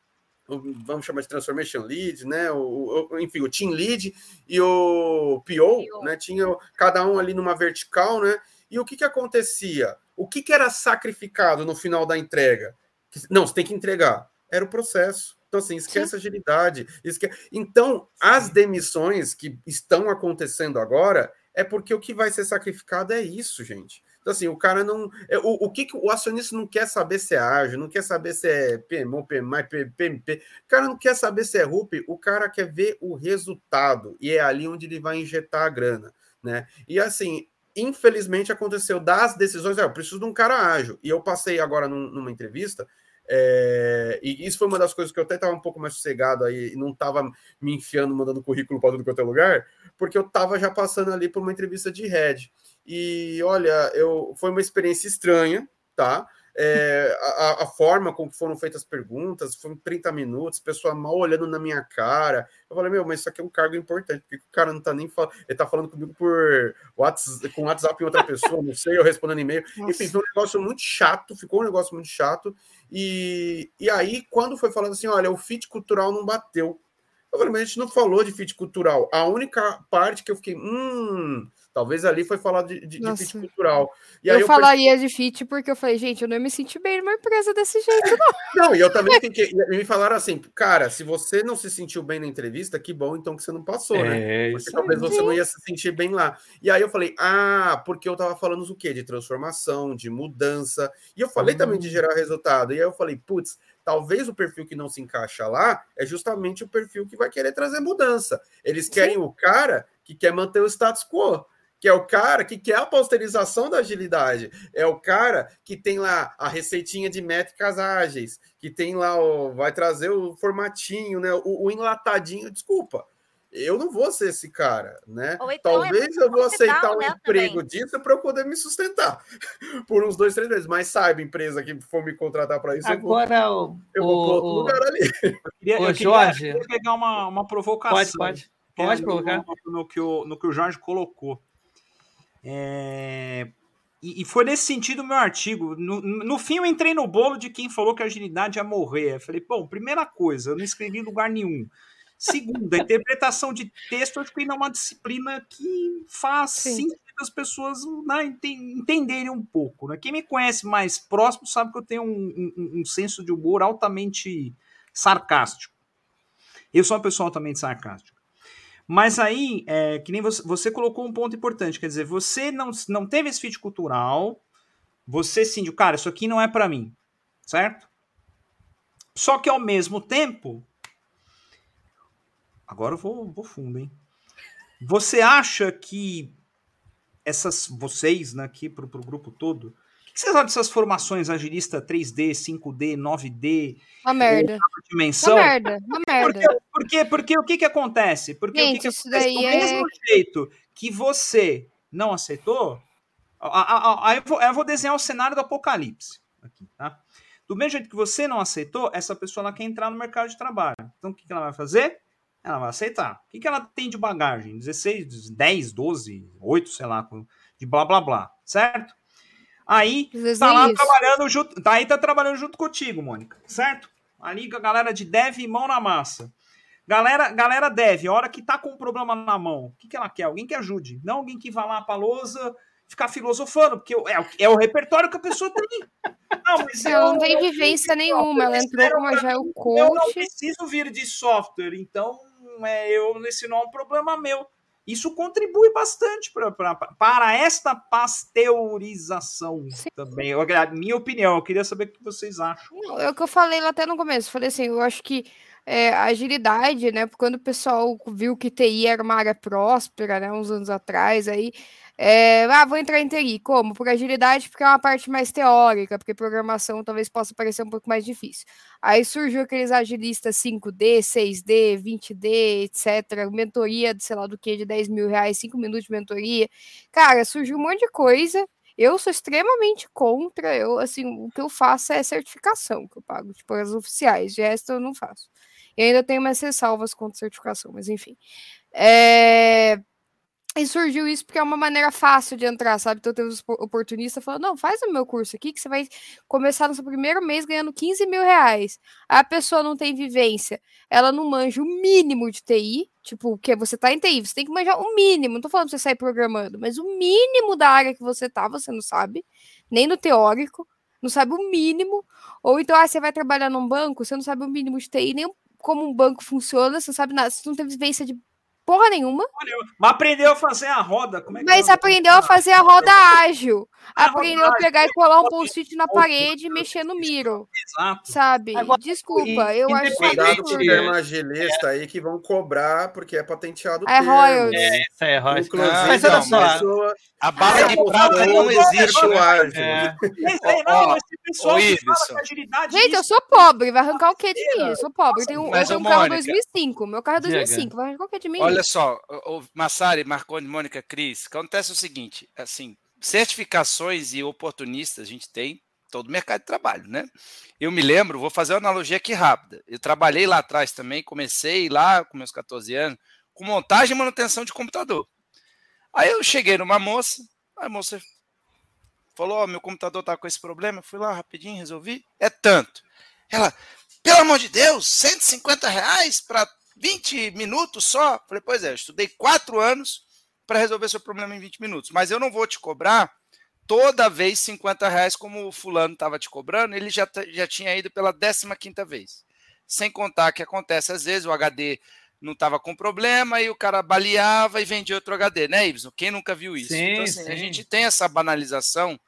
vamos chamar de transformation lead, né? O, o, enfim, o team lead e o PO, né? Tinha cada um ali numa vertical, né? E o que que acontecia? O que que era sacrificado no final da entrega? Não, você tem que entregar. Era o processo. Então, assim, esquece Sim. agilidade. Esquece... Então, as demissões que estão acontecendo agora é porque o que vai ser sacrificado é isso, gente. Então, assim, o cara não. É, o, o que, que o acionista não quer saber se é ágil, não quer saber se é PMO, PMI, PMP. O cara não quer saber se é RUP, o cara quer ver o resultado. E é ali onde ele vai injetar a grana. Né? E assim, infelizmente aconteceu das decisões. É, eu preciso de um cara ágil. E eu passei agora num, numa entrevista. É, e isso foi uma das coisas que eu até estava um pouco mais sossegado aí, não estava me enfiando, mandando currículo para tudo quanto é lugar, porque eu estava já passando ali por uma entrevista de head. E olha, eu, foi uma experiência estranha, tá? É, a, a, forma com que foram feitas as perguntas, foram 30 minutos, pessoa mal olhando na minha cara. Eu falei, meu, mas isso aqui é um cargo importante, porque o cara não tá nem falando, ele tá falando comigo por WhatsApp, com WhatsApp em outra pessoa, não sei, eu respondendo e-mail. Enfim, foi um negócio muito chato, ficou um negócio muito chato. E, e aí, quando foi falando assim, olha, o fit cultural não bateu. Eu falei, mas a gente não falou de fit cultural. A única parte que eu fiquei, hum, Talvez ali foi falado de, de, de fit cultural. E eu, eu falaria percebi... de fit porque eu falei, gente, eu não me senti bem numa empresa desse jeito, não. não, e eu também fiquei. Me falaram assim, cara, se você não se sentiu bem na entrevista, que bom então que você não passou, né? é, né? Porque talvez você não ia se sentir bem lá. E aí eu falei, ah, porque eu tava falando o quê? De transformação, de mudança. E eu falei também de hum. gerar resultado. E aí eu falei, putz, talvez o perfil que não se encaixa lá é justamente o perfil que vai querer trazer mudança. Eles querem Sim. o cara que quer manter o status quo que é o cara que quer a posterização da agilidade, é o cara que tem lá a receitinha de métricas ágeis, que tem lá o vai trazer o formatinho, né, o, o enlatadinho, desculpa. Eu não vou ser esse cara, né? Então é Talvez é eu vou aceitar um né, emprego também. disso para eu poder me sustentar por uns dois, três meses. Mas saiba, empresa que for me contratar para isso, Agora, eu vou, eu vou o, outro lugar ali. Eu queria, o eu Jorge, queria pegar uma, uma provocação. Pode, pode. Pode provocar. No, no, que o, no que o Jorge colocou. É... e, e, foi nesse sentido o meu artigo. No, no fim, eu entrei no bolo de quem falou que a agilidade ia morrer. Eu falei, bom, primeira coisa, eu não escrevi em lugar nenhum. Segunda, a interpretação de texto, eu acho que ainda é uma disciplina que faz Sim. sentido as pessoas né, entenderem um pouco. Né? Quem me conhece mais próximo sabe que eu tenho um, um, um senso de humor altamente sarcástico. Eu sou uma pessoa altamente sarcástica. Mas aí, é, que nem você, você colocou um ponto importante, quer dizer, você não, não teve esse fit cultural, você sim, cara, isso aqui não é para mim, certo? Só que ao mesmo tempo, agora eu vou, vou fundo, hein? Você acha que essas vocês, né, aqui pro, pro grupo todo, que vocês acham dessas formações agilista 3D, 5D, 9D? Uma merda. Dimensão? Uma merda, uma merda. Porque, porque, porque o que que acontece? Porque Gente, o que, que isso acontece? daí Do é... mesmo jeito que você não aceitou, aí eu, vou, eu vou desenhar o cenário do apocalipse aqui, tá? Do mesmo jeito que você não aceitou, essa pessoa ela quer entrar no mercado de trabalho. Então o que, que ela vai fazer? Ela vai aceitar. O que, que ela tem de bagagem? 16, 10, 12, 8, sei lá, de blá blá blá, certo? Aí tá lá isso. trabalhando junto, tá aí tá trabalhando junto contigo, Mônica, certo? Ali com a galera de dev e mão na massa. Galera, galera dev, a hora que tá com um problema na mão, o que, que ela quer? Alguém que ajude, não alguém que vá lá pra lousa ficar filosofando, porque é, o- é o repertório que a pessoa tem. Não, mas eu, não tem vivência nenhuma, ela entrou como agile eu não coach. preciso vir de software, então é, eu, esse não é um problema meu. Isso contribui bastante pra, pra- para esta pasteurização também. Eu, minha opinião, eu queria saber o que vocês acham. Não, É o que eu falei lá até no começo. Falei assim, eu acho que é, a agilidade, né? Quando o pessoal viu que TI era uma área próspera, né? Uns anos atrás, aí. É, ah, vou entrar em TI. Como? Por agilidade, porque é uma parte mais teórica, porque programação talvez possa parecer um pouco mais difícil. Aí surgiu aqueles agilistas 5D, 6D, 20D, etc. Mentoria de sei lá do que, de 10 mil reais, 5 minutos de mentoria. Cara, surgiu um monte de coisa. Eu sou extremamente contra. Eu, assim, o que eu faço é certificação que eu pago, tipo, as oficiais. De resto, eu não faço. E ainda tenho minhas ressalvas contra certificação, mas enfim. É... E surgiu isso porque é uma maneira fácil de entrar, sabe? Então tem os opor- oportunistas falando, não, faz o meu curso aqui que você vai começar no seu primeiro mês ganhando 15 mil reais. A pessoa não tem vivência, ela não manja o mínimo de TI, tipo, que você tá em TI, você tem que manjar o mínimo, não tô falando pra você sair programando, mas o mínimo da área que você tá, você não sabe, nem no teórico, não sabe o mínimo, ou então, ah, você vai trabalhar num banco, você não sabe o mínimo de TI, nem como um banco funciona, você não sabe nada, você não tem vivência de porra nenhuma, Mas aprendeu a fazer a roda. Como é que mas é? aprendeu a fazer a roda ágil. A Aprendeu roda a pegar e colar um post-it na parede e mexer no Miro. Exato. Sabe? Agora, Desculpa, eu acho Cuidado com o termo agilista aí que vão cobrar porque é patenteado o É royalties. É, isso é royalties. Inclusive, Mas olha a só, pessoa A bala de prata não existe, né? ágil. É. Mas, Ó, é, não, ó, esse pessoal ô, que fala Iveson. que agilidade Gente, eu sou pobre, vai arrancar o que de mim? Eu sou pobre. Eu tenho, eu tenho um carro Mônica, 2005. Meu carro é diga. 2005. Vai arrancar o que de mim? Olha só, o, Massari, Marconi, Mônica, Cris, acontece o seguinte, assim, certificações e oportunistas a gente tem todo o mercado de trabalho, né? Eu me lembro, vou fazer uma analogia aqui rápida. Eu trabalhei lá atrás também, comecei lá com meus 14 anos, com montagem e manutenção de computador. Aí eu cheguei numa moça, a moça falou: Ó, meu computador tá com esse problema. Eu fui lá rapidinho, resolvi. É tanto. Ela, pelo amor de Deus, 150 reais para 20 minutos só? Falei, pois é, eu estudei quatro anos para resolver seu problema em 20 minutos, mas eu não vou te cobrar toda vez 50 reais como o fulano estava te cobrando, ele já, já tinha ido pela 15 quinta vez. Sem contar que acontece, às vezes, o HD não estava com problema e o cara baleava e vendia outro HD, né, Ibsen? Quem nunca viu isso? Sim, então, assim, a gente tem essa banalização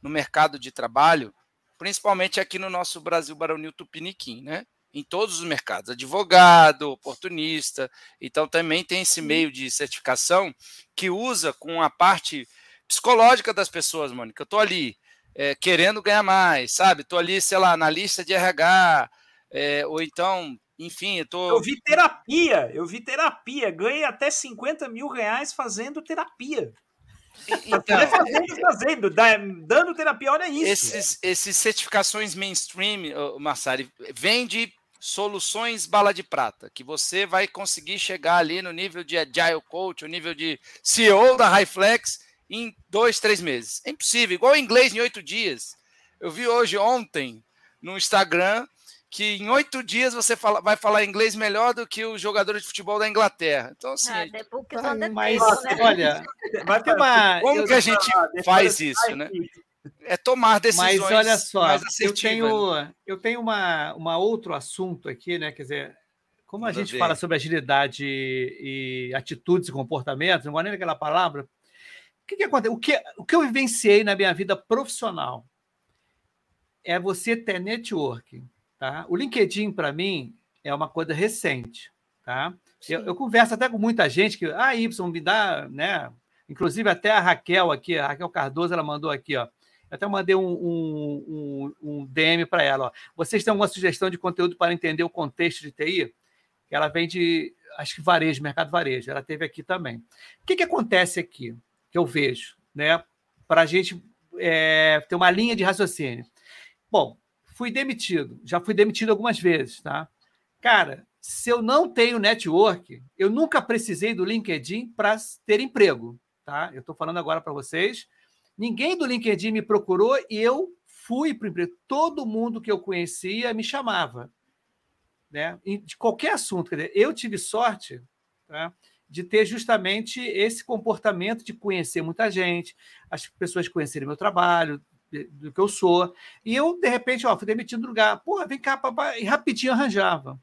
no mercado de trabalho, principalmente aqui no nosso Brasil Baronil Tupiniquim, né? Em todos os mercados, advogado, oportunista. Então também tem esse meio de certificação que usa com a parte psicológica das pessoas, Mônica. Eu tô ali é, querendo ganhar mais, sabe? Tô ali, sei lá, na lista de RH, é, ou então, enfim, eu tô. Eu vi terapia, eu vi terapia, ganhei até 50 mil reais fazendo terapia. Então, fazendo, fazendo, da- dando terapia, olha isso. esses, esses certificações mainstream, Massari, vem de soluções bala de prata, que você vai conseguir chegar ali no nível de Agile Coach, o nível de CEO da Highflex em dois, três meses. É impossível. Igual o inglês em oito dias. Eu vi hoje, ontem, no Instagram, que em oito dias você fala, vai falar inglês melhor do que os jogadores de futebol da Inglaterra. Então, assim. Ah, mas, né? olha, vai ter uma. Como que a gente faz isso, né? É tomar decisões. Mas olha só, eu tenho, né? eu tenho uma, uma outro assunto aqui, né? Quer dizer, como a gente fala sobre agilidade e, atitudes e comportamentos, não gosto nem aquela palavra. O que, que acontece? O que, o que eu vivenciei na minha vida profissional é você ter networking Tá? O LinkedIn, para mim, é uma coisa recente. Tá? Eu, eu, converso até com muita gente que, ah, Y, me dá, né? Inclusive até a Raquel aqui, a Raquel Cardoso, ela mandou aqui, ó. Até mandei um, um, um, um DM para ela. Ó. Vocês têm alguma sugestão de conteúdo para entender o contexto de TI? Ela vem de, acho que varejo, mercado varejo. Ela teve aqui também. O que, que acontece aqui, que eu vejo, né? Para a gente é, ter uma linha de raciocínio. Bom, fui demitido. Já fui demitido algumas vezes, tá? Cara, se eu não tenho network, eu nunca precisei do LinkedIn para ter emprego, tá? Eu estou falando agora para vocês. Ninguém do LinkedIn me procurou e eu fui para o emprego. Todo mundo que eu conhecia me chamava, né? De qualquer assunto. Quer dizer, eu tive sorte, tá? de ter justamente esse comportamento de conhecer muita gente, as pessoas conhecerem meu trabalho, do que eu sou. E eu, de repente, ó, fui demitido do lugar. Porra, vem cá, papai. E rapidinho arranjava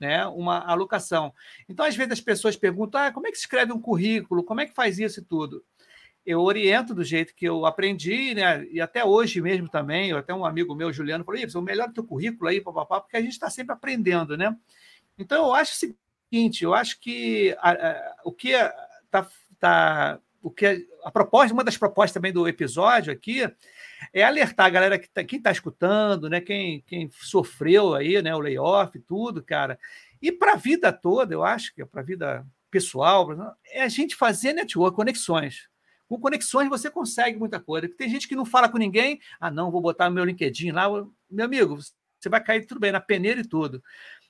né, uma alocação. Então, às vezes, as pessoas perguntam: ah, como é que se escreve um currículo? Como é que faz isso e tudo? Eu oriento do jeito que eu aprendi, né? E até hoje mesmo também, até um amigo meu, Juliano, falou: o melhor do teu currículo aí, papapá, porque a gente está sempre aprendendo, né? Então, eu acho o seguinte: eu acho que a, a, o que está. Tá, o que a proposta, uma das propostas também do episódio aqui é alertar a galera que tá, quem está escutando, né? Quem, quem sofreu aí, né? O layoff, tudo, cara. E para a vida toda, eu acho que é para a vida pessoal, é a gente fazer network, conexões. Com conexões você consegue muita coisa. Tem gente que não fala com ninguém. Ah, não, vou botar meu LinkedIn lá. Meu amigo, você vai cair tudo bem na peneira e tudo.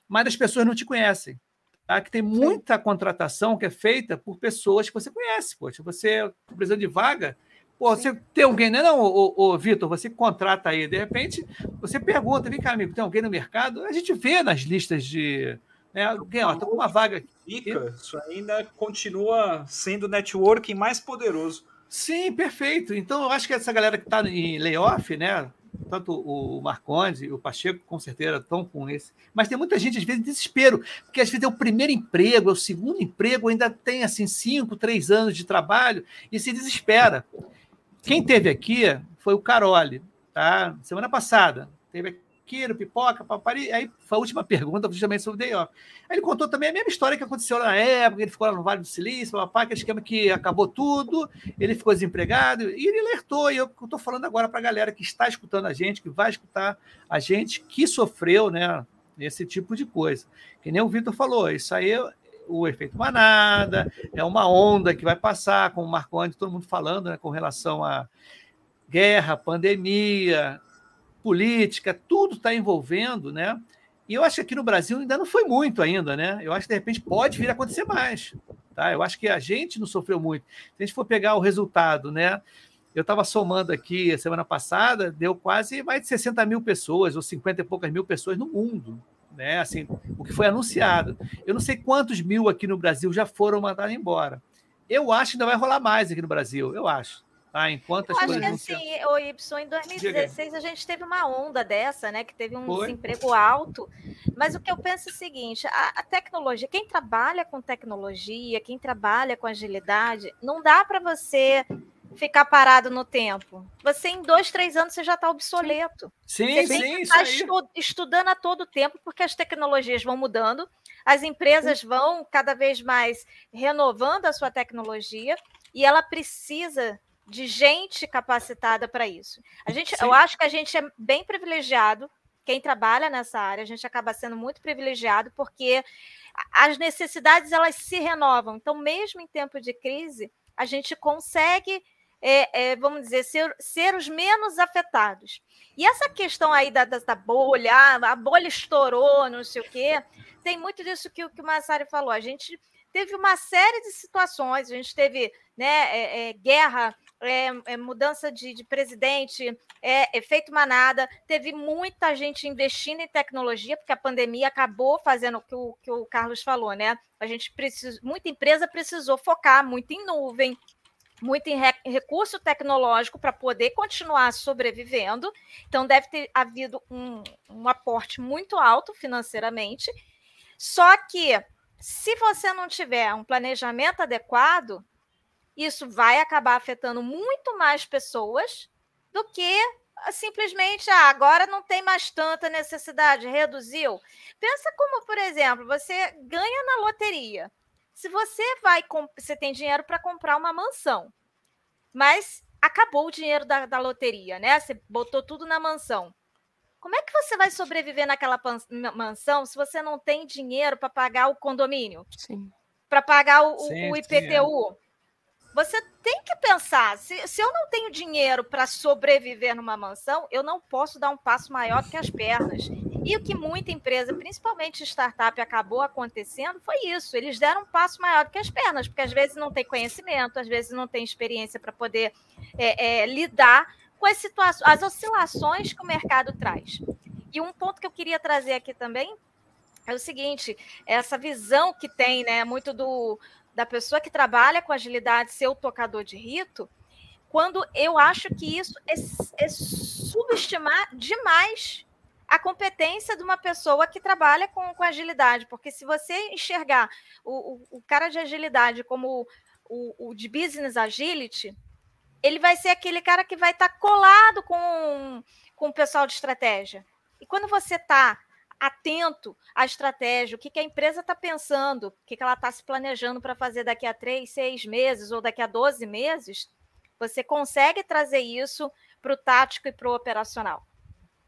Mas as pessoas não te conhecem. Tá? Que tem muita contratação que é feita por pessoas que você conhece. Poxa, você precisando de vaga, Pô, você tem alguém, não, é não ô, ô, Vitor, você contrata aí, de repente, você pergunta, vem cá, amigo, tem alguém no mercado? A gente vê nas listas de. Né, tá com uma vaga aqui. Fica, isso ainda continua sendo o networking mais poderoso. Sim, perfeito. Então, eu acho que essa galera que está em layoff, né? Tanto o Marcondes e o Pacheco, com certeza, estão com esse. Mas tem muita gente, às vezes, em desespero, porque às vezes é o primeiro emprego, é o segundo emprego, ainda tem assim cinco, três anos de trabalho e se desespera. Quem teve aqui foi o Carole, tá? Semana passada. Teve aqui no Pipoca, Papari. Aí foi a última pergunta, justamente sobre o Day Off. Aí ele contou também a mesma história que aconteceu na época, ele ficou lá no Vale do Silício, papá, aquele esquema que acabou tudo, ele ficou desempregado, e ele alertou, e eu estou falando agora para a galera que está escutando a gente, que vai escutar a gente, que sofreu, né, esse tipo de coisa. Que nem o Vitor falou, isso aí o efeito manada, é uma onda que vai passar, como o Marconi, todo mundo falando, né, com relação a guerra, pandemia, política, tudo está envolvendo, né? E eu acho que aqui no Brasil ainda não foi muito ainda, né? Eu acho que de repente pode vir a acontecer mais, tá? Eu acho que a gente não sofreu muito. Se a gente for pegar o resultado, né? Eu estava somando aqui semana passada, deu quase mais de 60 mil pessoas, ou 50 e poucas mil pessoas no mundo, né? Assim, o que foi anunciado. Eu não sei quantos mil aqui no Brasil já foram mandados embora. Eu acho que ainda vai rolar mais aqui no Brasil, eu acho. Tá? Enquanto as eu coisas acho que assim, o Y, em 2016 Diga. a gente teve uma onda dessa, né? Que teve um foi? desemprego alto. Mas o que eu penso é o seguinte: a, a tecnologia, quem trabalha com tecnologia, quem trabalha com agilidade, não dá para você ficar parado no tempo. Você, em dois, três anos, você já está obsoleto. Sim, você sim, tem que estar tá estu estudando a todo tempo, porque as tecnologias vão mudando, as empresas sim. vão cada vez mais renovando a sua tecnologia e ela precisa de gente capacitada para isso. A gente, eu acho que a gente é bem privilegiado, quem trabalha nessa área, a gente acaba sendo muito privilegiado porque as necessidades elas se renovam. Então, mesmo em tempo de crise, a gente consegue é, é, vamos dizer, ser, ser os menos afetados. E essa questão aí da, da, da bolha, ah, a bolha estourou, não sei o quê, tem muito disso que, que o Massari falou. A gente teve uma série de situações, a gente teve né, é, é, guerra é, é, mudança de, de presidente, é, efeito manada, teve muita gente investindo em tecnologia, porque a pandemia acabou fazendo o que o, que o Carlos falou, né? A gente precisa, muita empresa precisou focar muito em nuvem, muito em recurso tecnológico para poder continuar sobrevivendo. Então, deve ter havido um, um aporte muito alto financeiramente. Só que, se você não tiver um planejamento adequado, isso vai acabar afetando muito mais pessoas do que ah, simplesmente ah, agora não tem mais tanta necessidade, reduziu. Pensa como, por exemplo, você ganha na loteria. Se você vai, você tem dinheiro para comprar uma mansão, mas acabou o dinheiro da, da loteria, né? Você botou tudo na mansão. Como é que você vai sobreviver naquela mansão se você não tem dinheiro para pagar o condomínio? Sim. Para pagar o, sim, o IPTU? Sim, é. Você tem que pensar: se, se eu não tenho dinheiro para sobreviver numa mansão, eu não posso dar um passo maior que as pernas. E o que muita empresa, principalmente startup, acabou acontecendo foi isso. Eles deram um passo maior que as pernas, porque às vezes não tem conhecimento, às vezes não tem experiência para poder é, é, lidar com as situações, as oscilações que o mercado traz. E um ponto que eu queria trazer aqui também é o seguinte: essa visão que tem, né, muito do, da pessoa que trabalha com agilidade ser o tocador de rito, quando eu acho que isso é, é subestimar demais a competência de uma pessoa que trabalha com, com agilidade, porque se você enxergar o, o, o cara de agilidade como o, o, de business agility, ele vai ser aquele cara que vai estar tá colado com, com o pessoal de estratégia. E quando você está atento à estratégia, o que, que a empresa está pensando, o que, que ela está se planejando para fazer daqui a três, seis meses ou daqui a 12 meses, você consegue trazer isso para o tático e para o operacional.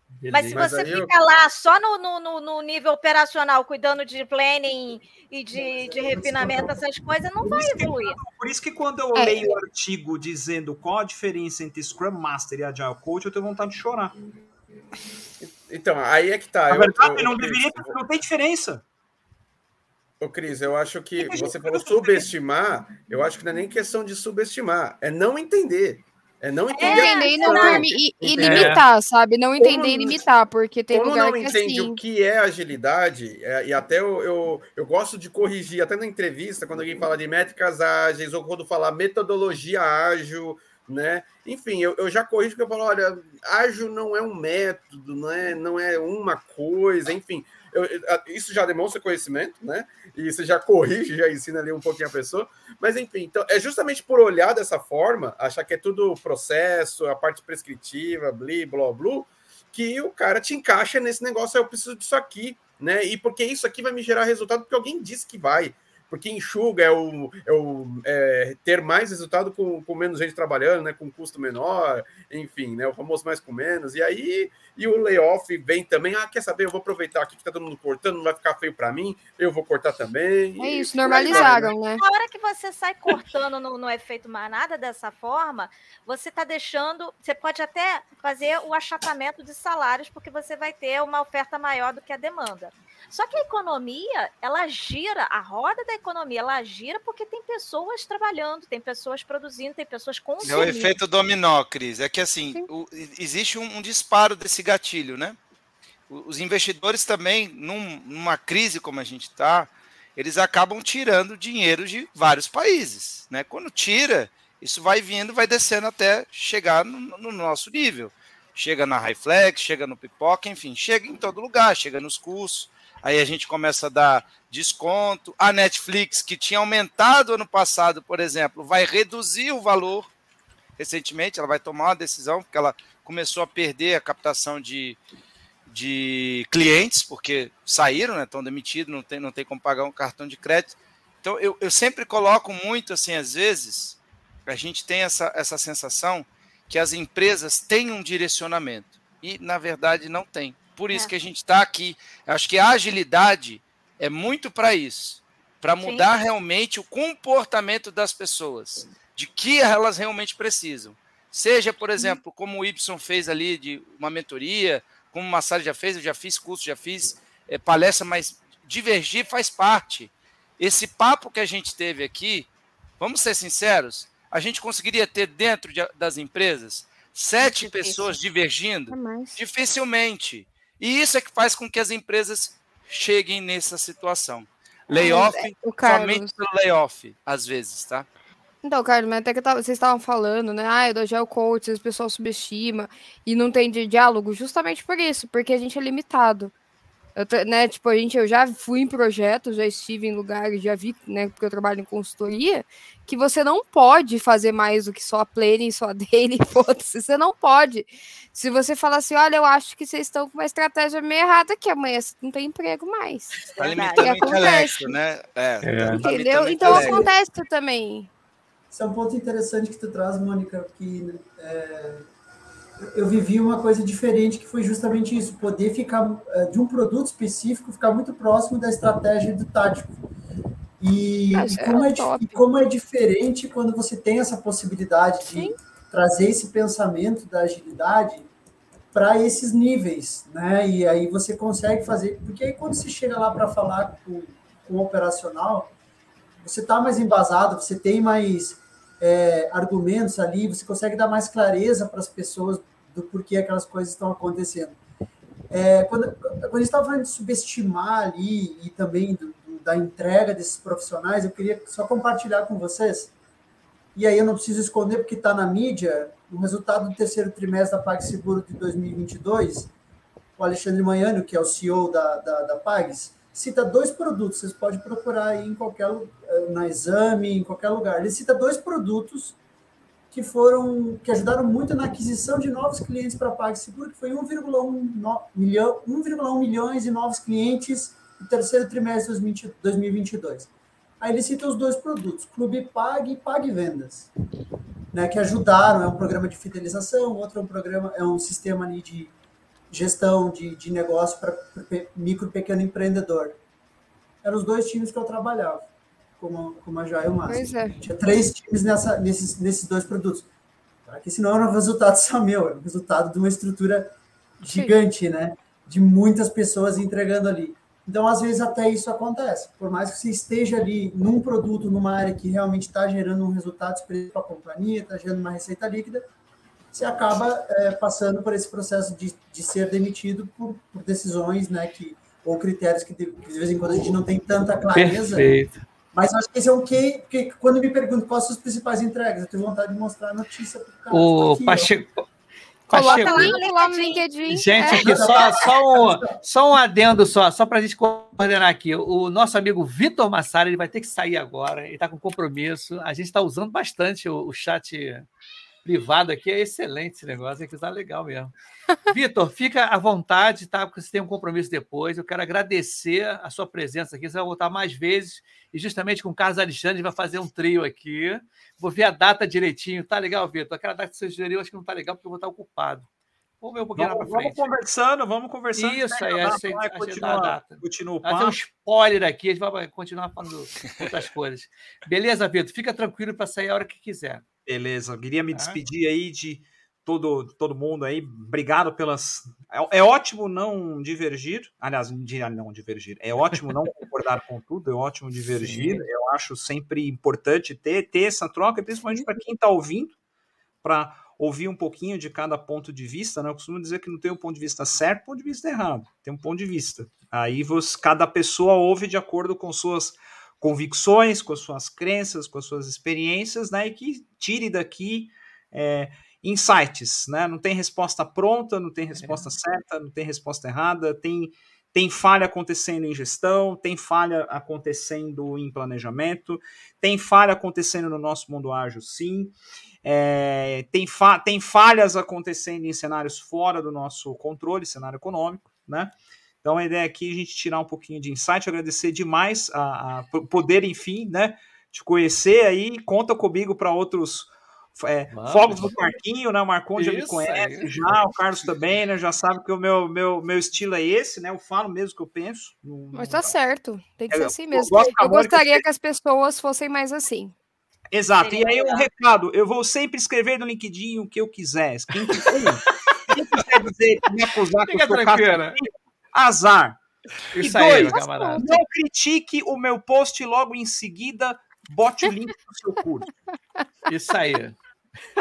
Beleza. Mas se você Mas fica eu... lá só no, no, no, nível operacional, cuidando de planning e de, de refinamento, essas coisas, não vai evoluir. Que, por isso que quando eu é. leio o artigo dizendo qual a diferença entre Scrum Master e Agile Coach, eu tenho vontade de chorar. Então, aí é que tá. Na verdade, eu, não Cris, deveria, não tem diferença. Ô, Cris, eu acho que você falou subestimar, eu acho que não é nem questão de subestimar, é não entender. É não entender. É, entender e, não, e, e limitar, sabe? Não entender como, e limitar, porque tem como lugar não que entende assim... o que é agilidade, é, e até eu, eu, eu, gosto de corrigir, até na entrevista, quando alguém fala de métricas ágeis, ou quando falar metodologia ágil, né? Enfim, eu, eu já corrijo que eu falo, olha, ágil não é um método, não é, não é uma coisa, enfim. Eu, isso já demonstra conhecimento, né? E você já corrige, já ensina ali um pouquinho a pessoa. Mas enfim, então é justamente por olhar dessa forma, achar que é tudo processo, a parte prescritiva, bli, blá, que o cara te encaixa nesse negócio, eu preciso disso aqui, né? E porque isso aqui vai me gerar resultado, porque alguém disse que vai porque enxuga é o, é o é, ter mais resultado com, com menos gente trabalhando, né, com custo menor, enfim, né, o famoso mais com menos. E aí e o layoff vem também. Ah, quer saber? Eu vou aproveitar aqui que tá todo mundo cortando, não vai ficar feio para mim, eu vou cortar também. É isso, normalizaram, né? Na hora que você sai cortando no, no efeito manada dessa forma, você tá deixando. Você pode até fazer o achatamento de salários, porque você vai ter uma oferta maior do que a demanda. Só que a economia, ela gira, a roda da economia, ela gira porque tem pessoas trabalhando, tem pessoas produzindo, tem pessoas consumindo. É o efeito dominó, Cris. É que assim, o, existe um, um, disparo desse gatilho, né? Os investidores também, num, numa crise como a gente está, eles acabam tirando dinheiro de vários países, né? Quando tira, isso vai vindo, vai descendo até chegar no, no nosso nível. Chega na Highflex, chega no Pipoca, enfim, chega em todo lugar, chega nos cursos aí a gente começa a dar desconto. A Netflix, que tinha aumentado ano passado, por exemplo, vai reduzir o valor recentemente, ela vai tomar uma decisão, porque ela começou a perder a captação de, de clientes, porque saíram, né, estão demitidos, não tem, não tem como pagar um cartão de crédito. Então, eu, eu sempre coloco muito, assim, às vezes, a gente tem essa, essa sensação que as empresas têm um direcionamento, e, na verdade, não tem. Por isso é. que a gente está aqui. Acho que a agilidade é muito para isso para mudar Sim. realmente o comportamento das pessoas, de que elas realmente precisam. Seja, por exemplo, como o Y fez ali de uma mentoria, como o Massari já fez, eu já fiz curso, já fiz é, palestra, mas divergir faz parte. Esse papo que a gente teve aqui, vamos ser sinceros, a gente conseguiria ter dentro de, das empresas sete pessoas divergindo? É Dificilmente. E isso é que faz com que as empresas cheguem nessa situação. Layoff, é, somente pelo layoff, às vezes, tá? Então, Carlos, mas até que tava, vocês estavam falando, né? Ah, do Agile Coach, o pessoal subestima e não tem diálogo, justamente por isso, porque a gente é limitado. Eu, né, tipo, a gente, eu já fui em projetos, já estive em lugares, já vi, né, porque eu trabalho em consultoria, que você não pode fazer mais do que só a planning, só a dele, foda-se, você não pode. Se você falar assim, olha, eu acho que vocês estão com uma estratégia meio errada que amanhã você não tem emprego mais. Tá limitando o intelecto, né? É, é. Tá Entendeu? Então acontece também. Isso é um ponto interessante que tu traz, Mônica, que é, eu vivi uma coisa diferente que foi justamente isso, poder ficar é, de um produto específico, ficar muito próximo da estratégia do tático. E, e, como, é, e como, é, diferente quando você tem essa possibilidade Sim. de trazer esse pensamento da agilidade para esses níveis, né? E aí você consegue fazer, porque aí quando você chega lá para falar com, com o operacional, você está mais embasado, você tem mais é, argumentos ali, você consegue dar mais clareza para as pessoas do porquê aquelas coisas estão acontecendo. É, quando, quando a gente estava falando de subestimar ali e também do, do, da entrega desses profissionais, eu queria só compartilhar com vocês, e aí eu não preciso esconder porque está na mídia, o resultado do terceiro trimestre da PagSeguro de 2022, o Alexandre Manhano, que é o CEO da, da, da Pags, cita dois produtos, vocês podem procurar aí em qualquer eh, na exame, em qualquer lugar. Ele cita dois produtos que foram que ajudaram muito na aquisição de novos clientes para a PagSeguro, que foi 1,1 milhão, 1,1 milhões de novos clientes no terceiro trimestre de 2022. Aí ele cita os dois produtos, Clube Pag e Pag Vendas, né, que ajudaram, é um programa de fidelização, outro é um programa, é um sistema de gestão de, de negócio para micro e pequeno empreendedor. Eram os dois times que eu trabalhava, como, como a Joia e o Márcio. É. Tinha três times nessa, nesses, nesses dois produtos. Porque senão era um resultado só meu, era um resultado de uma estrutura gigante, Sim. né? De muitas pessoas entregando ali. Então, às vezes, até isso acontece. Por mais que você esteja ali num produto, numa área que realmente está gerando um resultado para a companhia, está gerando uma receita líquida, você acaba é, passando por esse processo de, de ser demitido por, por, decisões, né, que, ou critérios que de, que de, vez em quando a gente não tem tanta clareza. Perfeito. Mas acho que esse é um que, porque quando me perguntam quais são as principais entregas, eu tenho vontade de mostrar a notícia para o cara. O aqui, Pacheco. Coloca lá no LinkedIn. Gente, aqui, só, só, um, só um adendo só, só para a gente coordenar aqui. O nosso amigo Vitor Massara, ele vai ter que sair agora, ele está com compromisso. A gente está usando bastante o, o chat privado aqui é excelente esse negócio, é que está legal mesmo. Vitor, fica à vontade, tá? Porque você tem um compromisso depois. Eu quero agradecer a sua presença aqui. Você vai voltar mais vezes. E justamente com o Carlos Alexandre vai fazer um trio aqui. Vou ver a data direitinho. Tá legal, Vitor? Aquela data que você sugeriu, acho que não tá legal, porque eu vou estar ocupado. Vamos ver um pouquinho vamos, lá pra frente. Vamos conversando, vamos conversando. Isso aí, a gente vai continuar a data. Continua o Fazer um spoiler aqui, a gente vai continuar falando outras coisas. Beleza, Vitor? Fica tranquilo para sair a hora que quiser. Beleza, queria me despedir aí de todo, todo mundo aí. Obrigado pelas. É, é, ótimo não divergir. Aliás, não divergir. É ótimo não concordar com tudo, é ótimo divergir. Sim. Eu acho sempre importante ter, ter essa troca, principalmente para quem está ouvindo, para ouvir um pouquinho de cada ponto de vista. Né? Eu costumo dizer que não tem um ponto de vista certo, ponto de vista errado. Tem um ponto de vista. Aí você, cada pessoa ouve de acordo com suas convicções, com as suas crenças, com as suas experiências, né, e que tire daqui é, insights, né? Não tem resposta pronta, não tem resposta é. certa, não tem resposta errada, tem tem falha acontecendo em gestão, tem falha acontecendo em planejamento, tem falha acontecendo no nosso mundo ágil, sim. É, tem, fa tem falhas acontecendo em cenários fora do nosso controle, cenário econômico, né? Então a ideia aqui é a gente tirar um pouquinho de insight, agradecer demais a, a poder, enfim, né, te conhecer aí, conta comigo para outros é, fogos do Marquinho, né? O Marcon já me conhece, é já, o Carlos também, né? Já sabe que o meu, meu, meu estilo é esse, né? Eu falo mesmo o que eu penso. Mas tá certo, tem que ser assim mesmo. Eu, eu gostaria que as pessoas fossem mais assim. Exato, e aí um recado, eu vou sempre escrever no LinkedIn o que eu quiser. Quem, quem quiser dizer, me acusar que eu sou azar. Isso e aí, dois, não critique o meu post logo em seguida, bote o link do seu curso. Isso aí.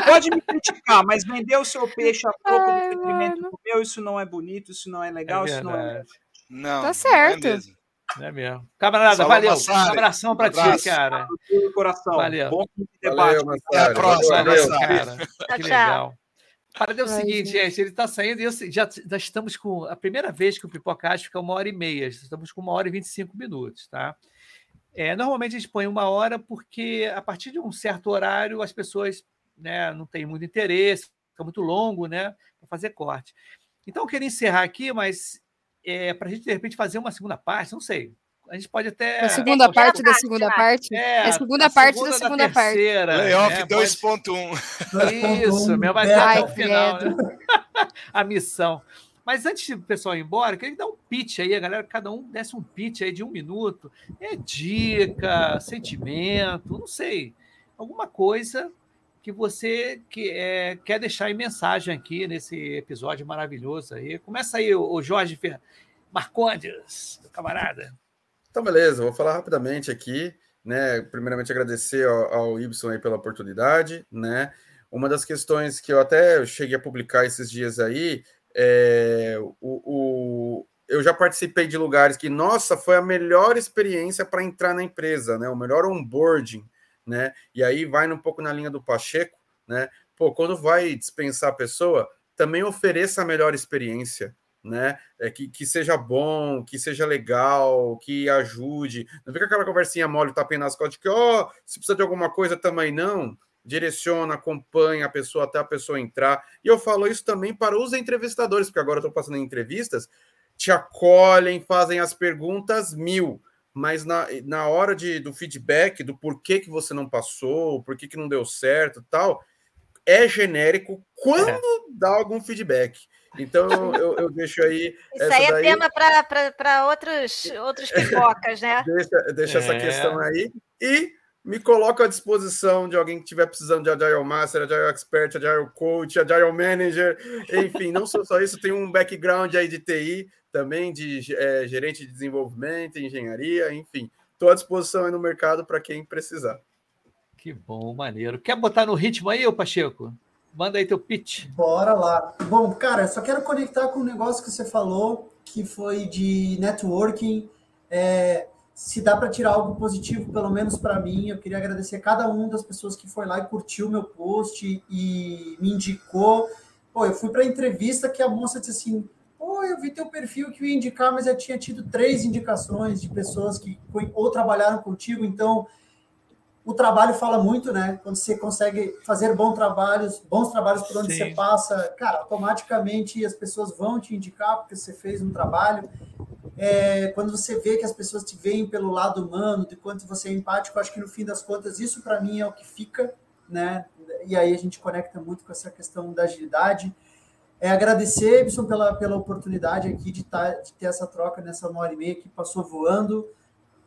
Pode me criticar, mas vender o seu peixe a troco do detrimento do meu, isso não é bonito, isso não é legal, é isso não é. Não, tá certo. Não é mesmo. Camarada, Salve valeu. Um abração pra ti, cara. Coração. Valeu. Bom debate. Valeu, Até a próxima, valeu, cara. Que legal. Para é o seguinte, gente, ele está saindo e eu, já, já estamos com. A primeira vez que o Pipocast fica uma hora e meia, estamos com uma hora e 25 minutos, tá? É, normalmente a gente põe uma hora porque a partir de um certo horário as pessoas né, não têm muito interesse, fica muito longo, né? Para fazer corte. Então eu queria encerrar aqui, mas é, para a gente de repente fazer uma segunda parte, não sei. A gente pode até. A segunda parte da segunda parte? É, a segunda parte da segunda parte. Layoff né? 2.1. Isso, meu, vai ser até o final. Né? a missão. Mas antes do pessoal ir embora, eu queria dar um pitch aí, a galera, cada um desse um pitch aí de um minuto. É dica, sentimento, não sei. Alguma coisa que você que, é, quer deixar em mensagem aqui nesse episódio maravilhoso aí. Começa aí, o Jorge Fer... Marcondes, camarada. Então, beleza, vou falar rapidamente aqui, né? Primeiramente, agradecer ao, ao Ibson aí pela oportunidade, né? Uma das questões que eu até cheguei a publicar esses dias aí é o, o eu já participei de lugares que, nossa, foi a melhor experiência para entrar na empresa, né? O melhor onboarding, né? E aí vai um pouco na linha do Pacheco, né? Pô, quando vai dispensar a pessoa, também ofereça a melhor experiência, né? É, que, que seja bom, que seja legal, que ajude. Não fica aquela conversinha mole, tapinha nas costas, que, ó, oh, se precisa de alguma coisa também não. Direciona, acompanha a pessoa até a pessoa entrar. E eu falo isso também para os entrevistadores, porque agora eu estou passando em entrevistas, te acolhem, fazem as perguntas mil mas na, na hora de, do feedback, do porquê que você não passou, porquê que não deu certo tal, é genérico quando é. dá algum feedback. Então eu, eu deixo aí. Isso aí é daí... tema para outros, outros pipocas, né? deixa deixa é. essa questão aí. E me coloco à disposição de alguém que estiver precisando de Agile Master, Agile Expert, Agile Coach, Agile Manager, enfim, não sou só isso, tenho um background aí de TI, também de é, gerente de desenvolvimento, engenharia, enfim, estou à disposição aí no mercado para quem precisar. Que bom, maneiro. Quer botar no ritmo aí, ô Pacheco? Manda aí teu pitch. Bora lá. Bom, cara, só quero conectar com o um negócio que você falou, que foi de networking. É, se dá para tirar algo positivo, pelo menos para mim, eu queria agradecer cada uma das pessoas que foi lá e curtiu meu post e me indicou. Pô, eu fui para a entrevista que a moça disse assim: Pô, eu vi teu perfil que eu ia indicar, mas eu tinha tido três indicações de pessoas que ou trabalharam contigo, então o trabalho fala muito, né? Quando você consegue fazer bons trabalhos, bons trabalhos por onde Sim. você passa, cara, automaticamente as pessoas vão te indicar porque você fez um trabalho é, quando você vê que as pessoas te veem pelo lado humano, de quanto você é empático, acho que no fim das contas isso para mim é o que fica, né? E aí a gente conecta muito com essa questão da agilidade. É agradecer, Ebson, pela, pela oportunidade aqui de, tá, de ter essa troca nessa uma hora e meia que passou voando.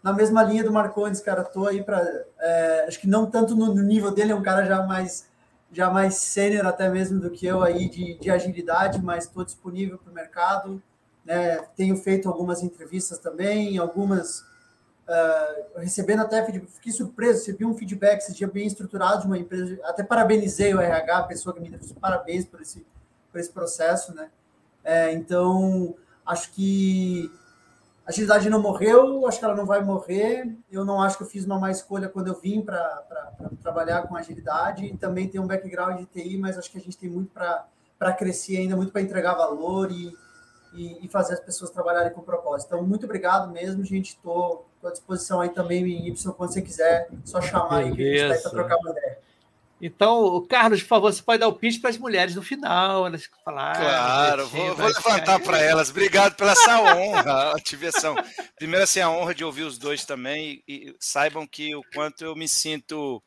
Na mesma linha do Marcondes, cara, tô aí para. É, acho que não tanto no, no, nível dele, é um cara já mais já mais sênior até mesmo do que eu aí de, de agilidade, mas estou disponível para o mercado. Né? Tenho feito algumas entrevistas também, algumas uh, recebendo até fiquei surpreso, recebi um feedback esse dia bem estruturado de uma empresa, até parabenizei o RH, a pessoa que me deu parabéns por esse, por esse processo, né? É, então, acho que a agilidade não morreu, acho que ela não vai morrer. Eu não acho que eu fiz uma má escolha quando eu vim para trabalhar com agilidade. Também tem um background de TI, mas acho que a gente tem muito para crescer ainda, muito para entregar valor e, e, e, fazer as pessoas trabalharem com propósito. Então, muito obrigado mesmo, gente. Estou à disposição aí também, Y, quando você quiser, só chamar aí que a gente está para trocar uma ideia. Então, Carlos, por favor, você pode dar o pitch para as mulheres no final, elas falarem. Claro, vou, vou levantar para elas. Obrigado pela essa honra, ativação. Primeiro, assim, a honra de ouvir os dois também e saibam que o quanto eu me sinto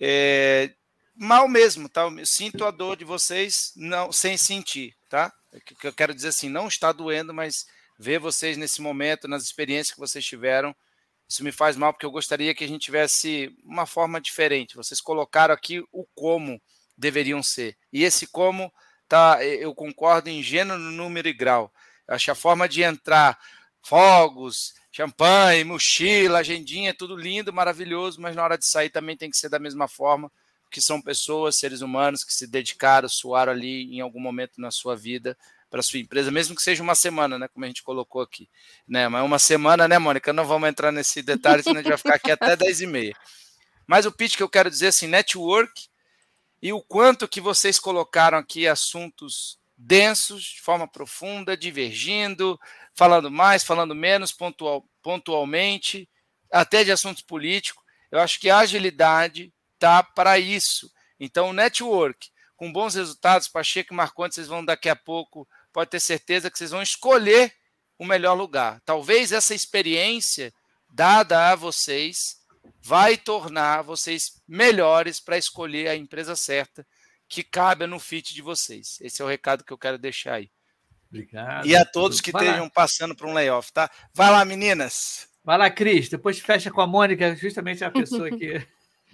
é, mal mesmo, tá? Eu sinto a dor de vocês não sem sentir, tá? O que eu quero dizer assim, não está doendo, mas ver vocês nesse momento, nas experiências que vocês tiveram, isso me faz mal porque eu gostaria que a gente tivesse uma forma diferente. Vocês colocaram aqui o como deveriam ser. E esse como tá, eu concordo em gênero, número e grau. Eu acho a forma de entrar fogos, champanhe, mochila, agendinha, tudo lindo, maravilhoso, mas na hora de sair também tem que ser da mesma forma, que são pessoas, seres humanos que se dedicaram, suaram ali em algum momento na sua vida para sua empresa, mesmo que seja uma semana, né, como a gente colocou aqui, né, mas uma semana, né, Mônica, não vamos entrar nesse detalhe, senão a gente vai ficar aqui até 10 e meia. Mas o pitch que eu quero dizer, assim, network e o quanto que vocês colocaram aqui assuntos densos, de forma profunda, divergindo, falando mais, falando menos, pontual, pontualmente, até de assuntos políticos. Eu acho que a agilidade tá para isso. Então, network, com bons resultados, Pacheco e Marconte, vocês vão daqui a pouco, pode ter certeza que vocês vão escolher o melhor lugar. Talvez essa experiência dada a vocês vai tornar vocês melhores para escolher a empresa certa que cabe no fit de vocês. Esse é o recado que eu quero deixar aí. Obrigado. E a todos que estejam passando por um layoff, tá? Vai lá, meninas. Vai lá, Cris. Depois fecha com a Mônica, justamente a pessoa que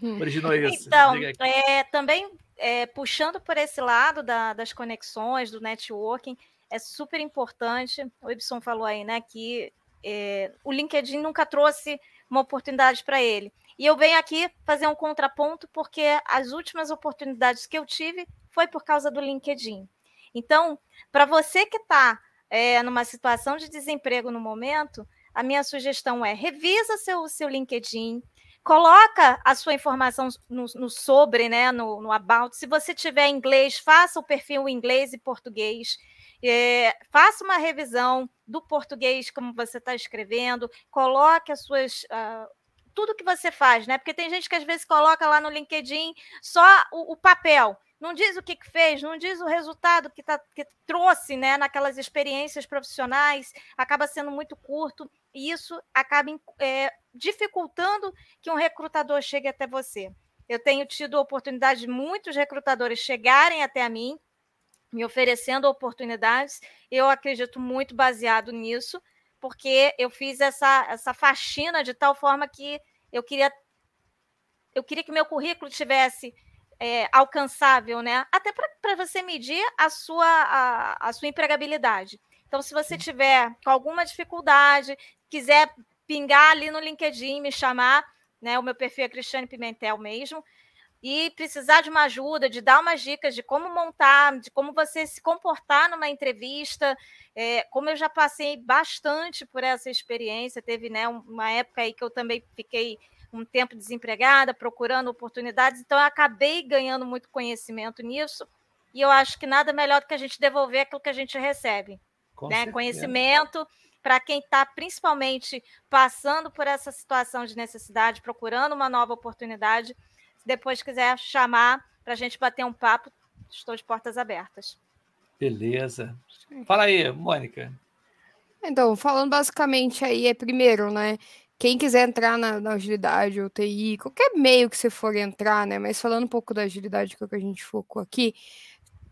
originou isso. Então, é, também é, puxando por esse lado da, das conexões, do networking, é super importante. O Ibson falou aí, né, que é, o LinkedIn nunca trouxe uma oportunidade para ele. E eu venho aqui fazer um contraponto, porque as últimas oportunidades que eu tive foi por causa do LinkedIn. Então, para você que está é, numa situação de desemprego no momento, a minha sugestão é revisa seu, seu LinkedIn, coloca a sua informação no, no sobre, né, no, no, about. Se você tiver inglês, faça o perfil inglês e português. É, faça uma revisão do português como você está escrevendo, coloque as suas, uh, tudo que você faz, né? Porque tem gente que às vezes coloca lá no LinkedIn só o, o papel, não diz o que, que, fez, não diz o resultado que, tá, que trouxe né, naquelas experiências profissionais, acaba sendo muito curto, e isso acaba é, dificultando que um recrutador chegue até você. Eu tenho tido a oportunidade de muitos recrutadores chegarem até a mim, me oferecendo oportunidades, eu acredito muito baseado nisso, porque eu fiz essa, essa faxina de tal forma que eu queria eu queria que meu currículo tivesse é, alcançável, né? Até para você medir a sua, a, a sua empregabilidade. Então, se você tiver com alguma dificuldade, quiser pingar ali no LinkedIn, me chamar, né? O meu perfil é Cristiane Pimentel mesmo e precisar de uma ajuda, de dar umas dicas de como montar, de como você se comportar numa entrevista, é, como eu já passei bastante por essa experiência, teve né, uma época aí que eu também fiquei um tempo desempregada, procurando oportunidades, então eu acabei ganhando muito conhecimento nisso, e eu acho que nada melhor do que a gente devolver aquilo que a gente recebe. né? Conhecimento para quem está principalmente passando por essa situação de necessidade, procurando uma nova oportunidade depois quiser chamar para a gente bater um papo, estou de portas abertas. Beleza. Fala aí, Mônica. Então, falando basicamente aí, é primeiro, né? Quem quiser entrar na, na agilidade ou TI, qualquer meio que você for entrar, né? Mas falando um pouco da agilidade, que é o que a gente focou aqui,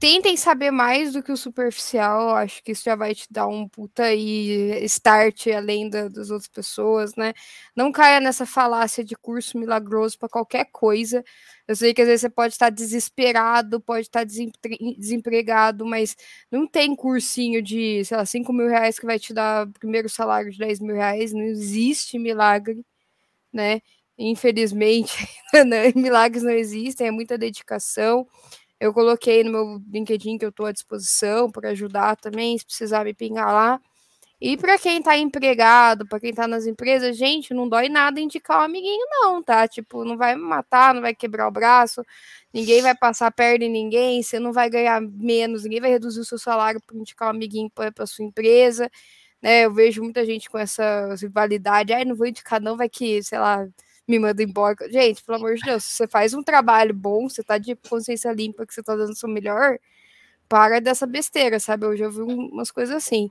tentem saber mais do que o superficial, acho que isso já vai te dar um puta aí start além da, das outras pessoas, né? Não caia nessa falácia de curso milagroso para qualquer coisa. Eu sei que às vezes você pode estar desesperado, pode estar desempregado, mas não tem cursinho de, sei lá, 5 mil reais que vai te dar primeiro salário de 10 mil reais, não existe milagre, né? Infelizmente, milagres não existem, é muita dedicação. Eu coloquei no meu LinkedIn que eu estou à disposição para ajudar também, se precisar me pingar lá. E para quem está empregado, para quem está nas empresas, gente, não dói nada indicar um amiguinho, não, tá? Tipo, não vai matar, não vai quebrar o braço, ninguém vai passar perna em ninguém, você não vai ganhar menos, ninguém vai reduzir o seu salário por indicar um amiguinho para sua empresa. Né? Eu vejo muita gente com essa rivalidade, ai, não vou indicar, não, vai que, sei lá, me manda embora. Gente, pelo amor de Deus, se você faz um trabalho bom, você tá de consciência limpa, que você tá dando o seu melhor, para dessa besteira, sabe? Eu já vi umas coisas assim.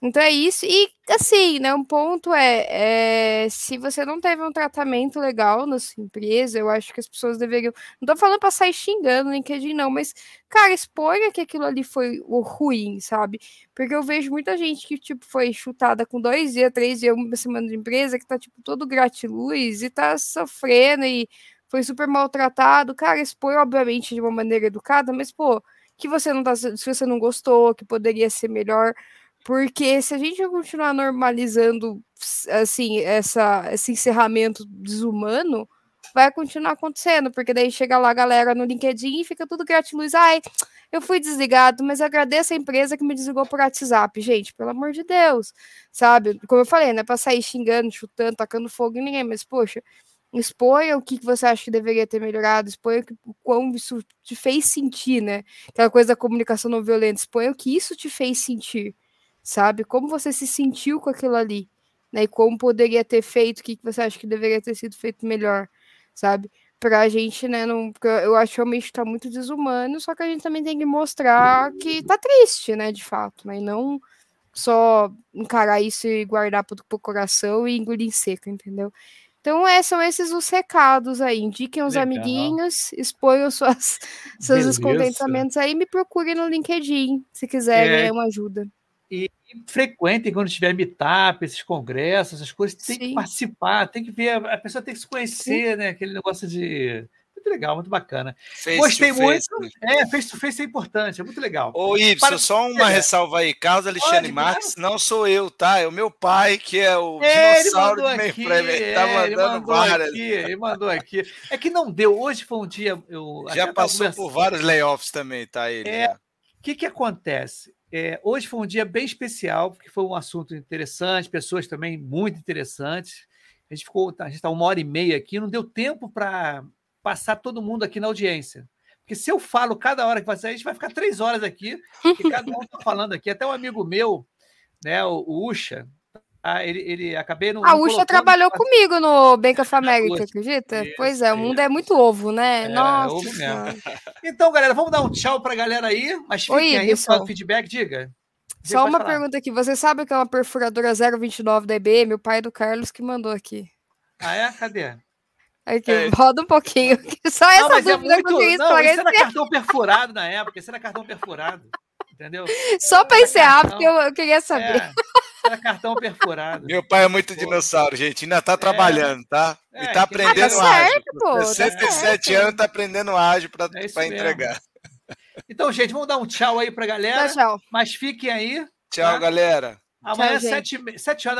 Então é isso. E assim, né? Um ponto é, é, se você não teve um tratamento legal na sua empresa, eu acho que as pessoas deveriam. Não tô falando pra sair xingando no LinkedIn, não, mas, cara, exponha que aquilo ali foi o ruim, sabe? Porque eu vejo muita gente que, tipo, foi chutada com dois dias, três dias, uma semana de empresa, que tá, tipo, todo gratiluz e tá sofrendo e foi super maltratado. Cara, expõe, obviamente, de uma maneira educada, mas, pô, que você não tá. Se você não gostou, que poderia ser melhor Porque se a gente continuar normalizando assim essa, esse encerramento desumano, vai continuar acontecendo, porque daí chega lá a galera no LinkedIn e fica tudo gratiluz. Ai, eu fui desligado, mas agradeço a empresa que me desligou por WhatsApp. Gente, pelo amor de Deus, sabe? Como eu falei, não é pra sair xingando, chutando, tacando fogo em ninguém, mas poxa, exponha o que você acha que deveria ter melhorado, exponha o quão isso te fez sentir, né? Aquela coisa da comunicação não violenta, exponha o que isso te fez sentir, sabe? Como você se sentiu com aquilo ali, né? E como poderia ter feito, o que você acha que deveria ter sido feito melhor, sabe? Pra gente, né, não, eu acho que realmente tá muito desumano, só que a gente também tem que mostrar que tá triste, né, de fato, né? E não só encarar isso e guardar pro, pro coração e engolir em seco, entendeu? Então, é, são esses os recados aí. Indiquem os Legal. amiguinhos, exponham suas, seus descontentamentos aí me procurem no LinkedIn, se quiserem é, uma ajuda. Frequentem quando tiver meetup, esses congressos, essas coisas, tem Sim. que participar, tem que ver, a pessoa tem que se conhecer, Sim. né? Aquele negócio de muito legal, muito bacana. Face Gostei muito. Face. É, face to face é importante, é muito legal. Ô, Y, Para... só uma é. ressalva aí. Carlos Alexandre Marques não sou eu, tá? É o meu pai, que é o é, dinossauro do mainframe. Ele tá é, mandando ele várias. Aqui, ele mandou aqui. É que não deu. Hoje foi um dia. Eu Já passou por vários layoffs também, tá? Ele. É. O que, que acontece? É, hoje foi um dia bem especial, porque foi um assunto interessante, pessoas também muito interessantes. A gente ficou, a gente está uma hora e meia aqui, não deu tempo para passar todo mundo aqui na audiência. Porque se eu falo cada hora que vai sair, a gente vai ficar três horas aqui, e cada um está falando aqui. Até um amigo meu, né, o, Usha, ah, ele, ele acabei no. A Usha trabalhou comigo no Bank of America, acredita? Isso, pois é, o mundo é muito ovo, né? É, Nossa. Ovo mesmo. Então, galera, vamos dar um tchau para a galera aí, mas fiquem Oi, aí para o feedback, diga. Só uma falar. pergunta aqui. Você sabe que é uma perfuradora 029 da IBM? O pai do Carlos que mandou aqui. Ah, é? Cadê? Aqui, é. roda um pouquinho. Só essa não, mas é dúvida é muito... que eu não, Isso era cartão perfurado na época, isso era cartão perfurado. Entendeu? Só para encerrar, porque eu, eu, queria saber. É, era cartão perfurado. Meu pai é muito pô. dinossauro, gente. Ainda tá é. trabalhando, tá? É, e tá aprendendo ah, tá ágil. Certo, pô, 67 tá anos tá aprendendo ágil para é entregar. Então, gente, vamos dar um tchau aí pra galera. Tchau, tchau. Mas fiquem aí. Tchau, tá? galera. Amanhã, tchau, 7, 7 horas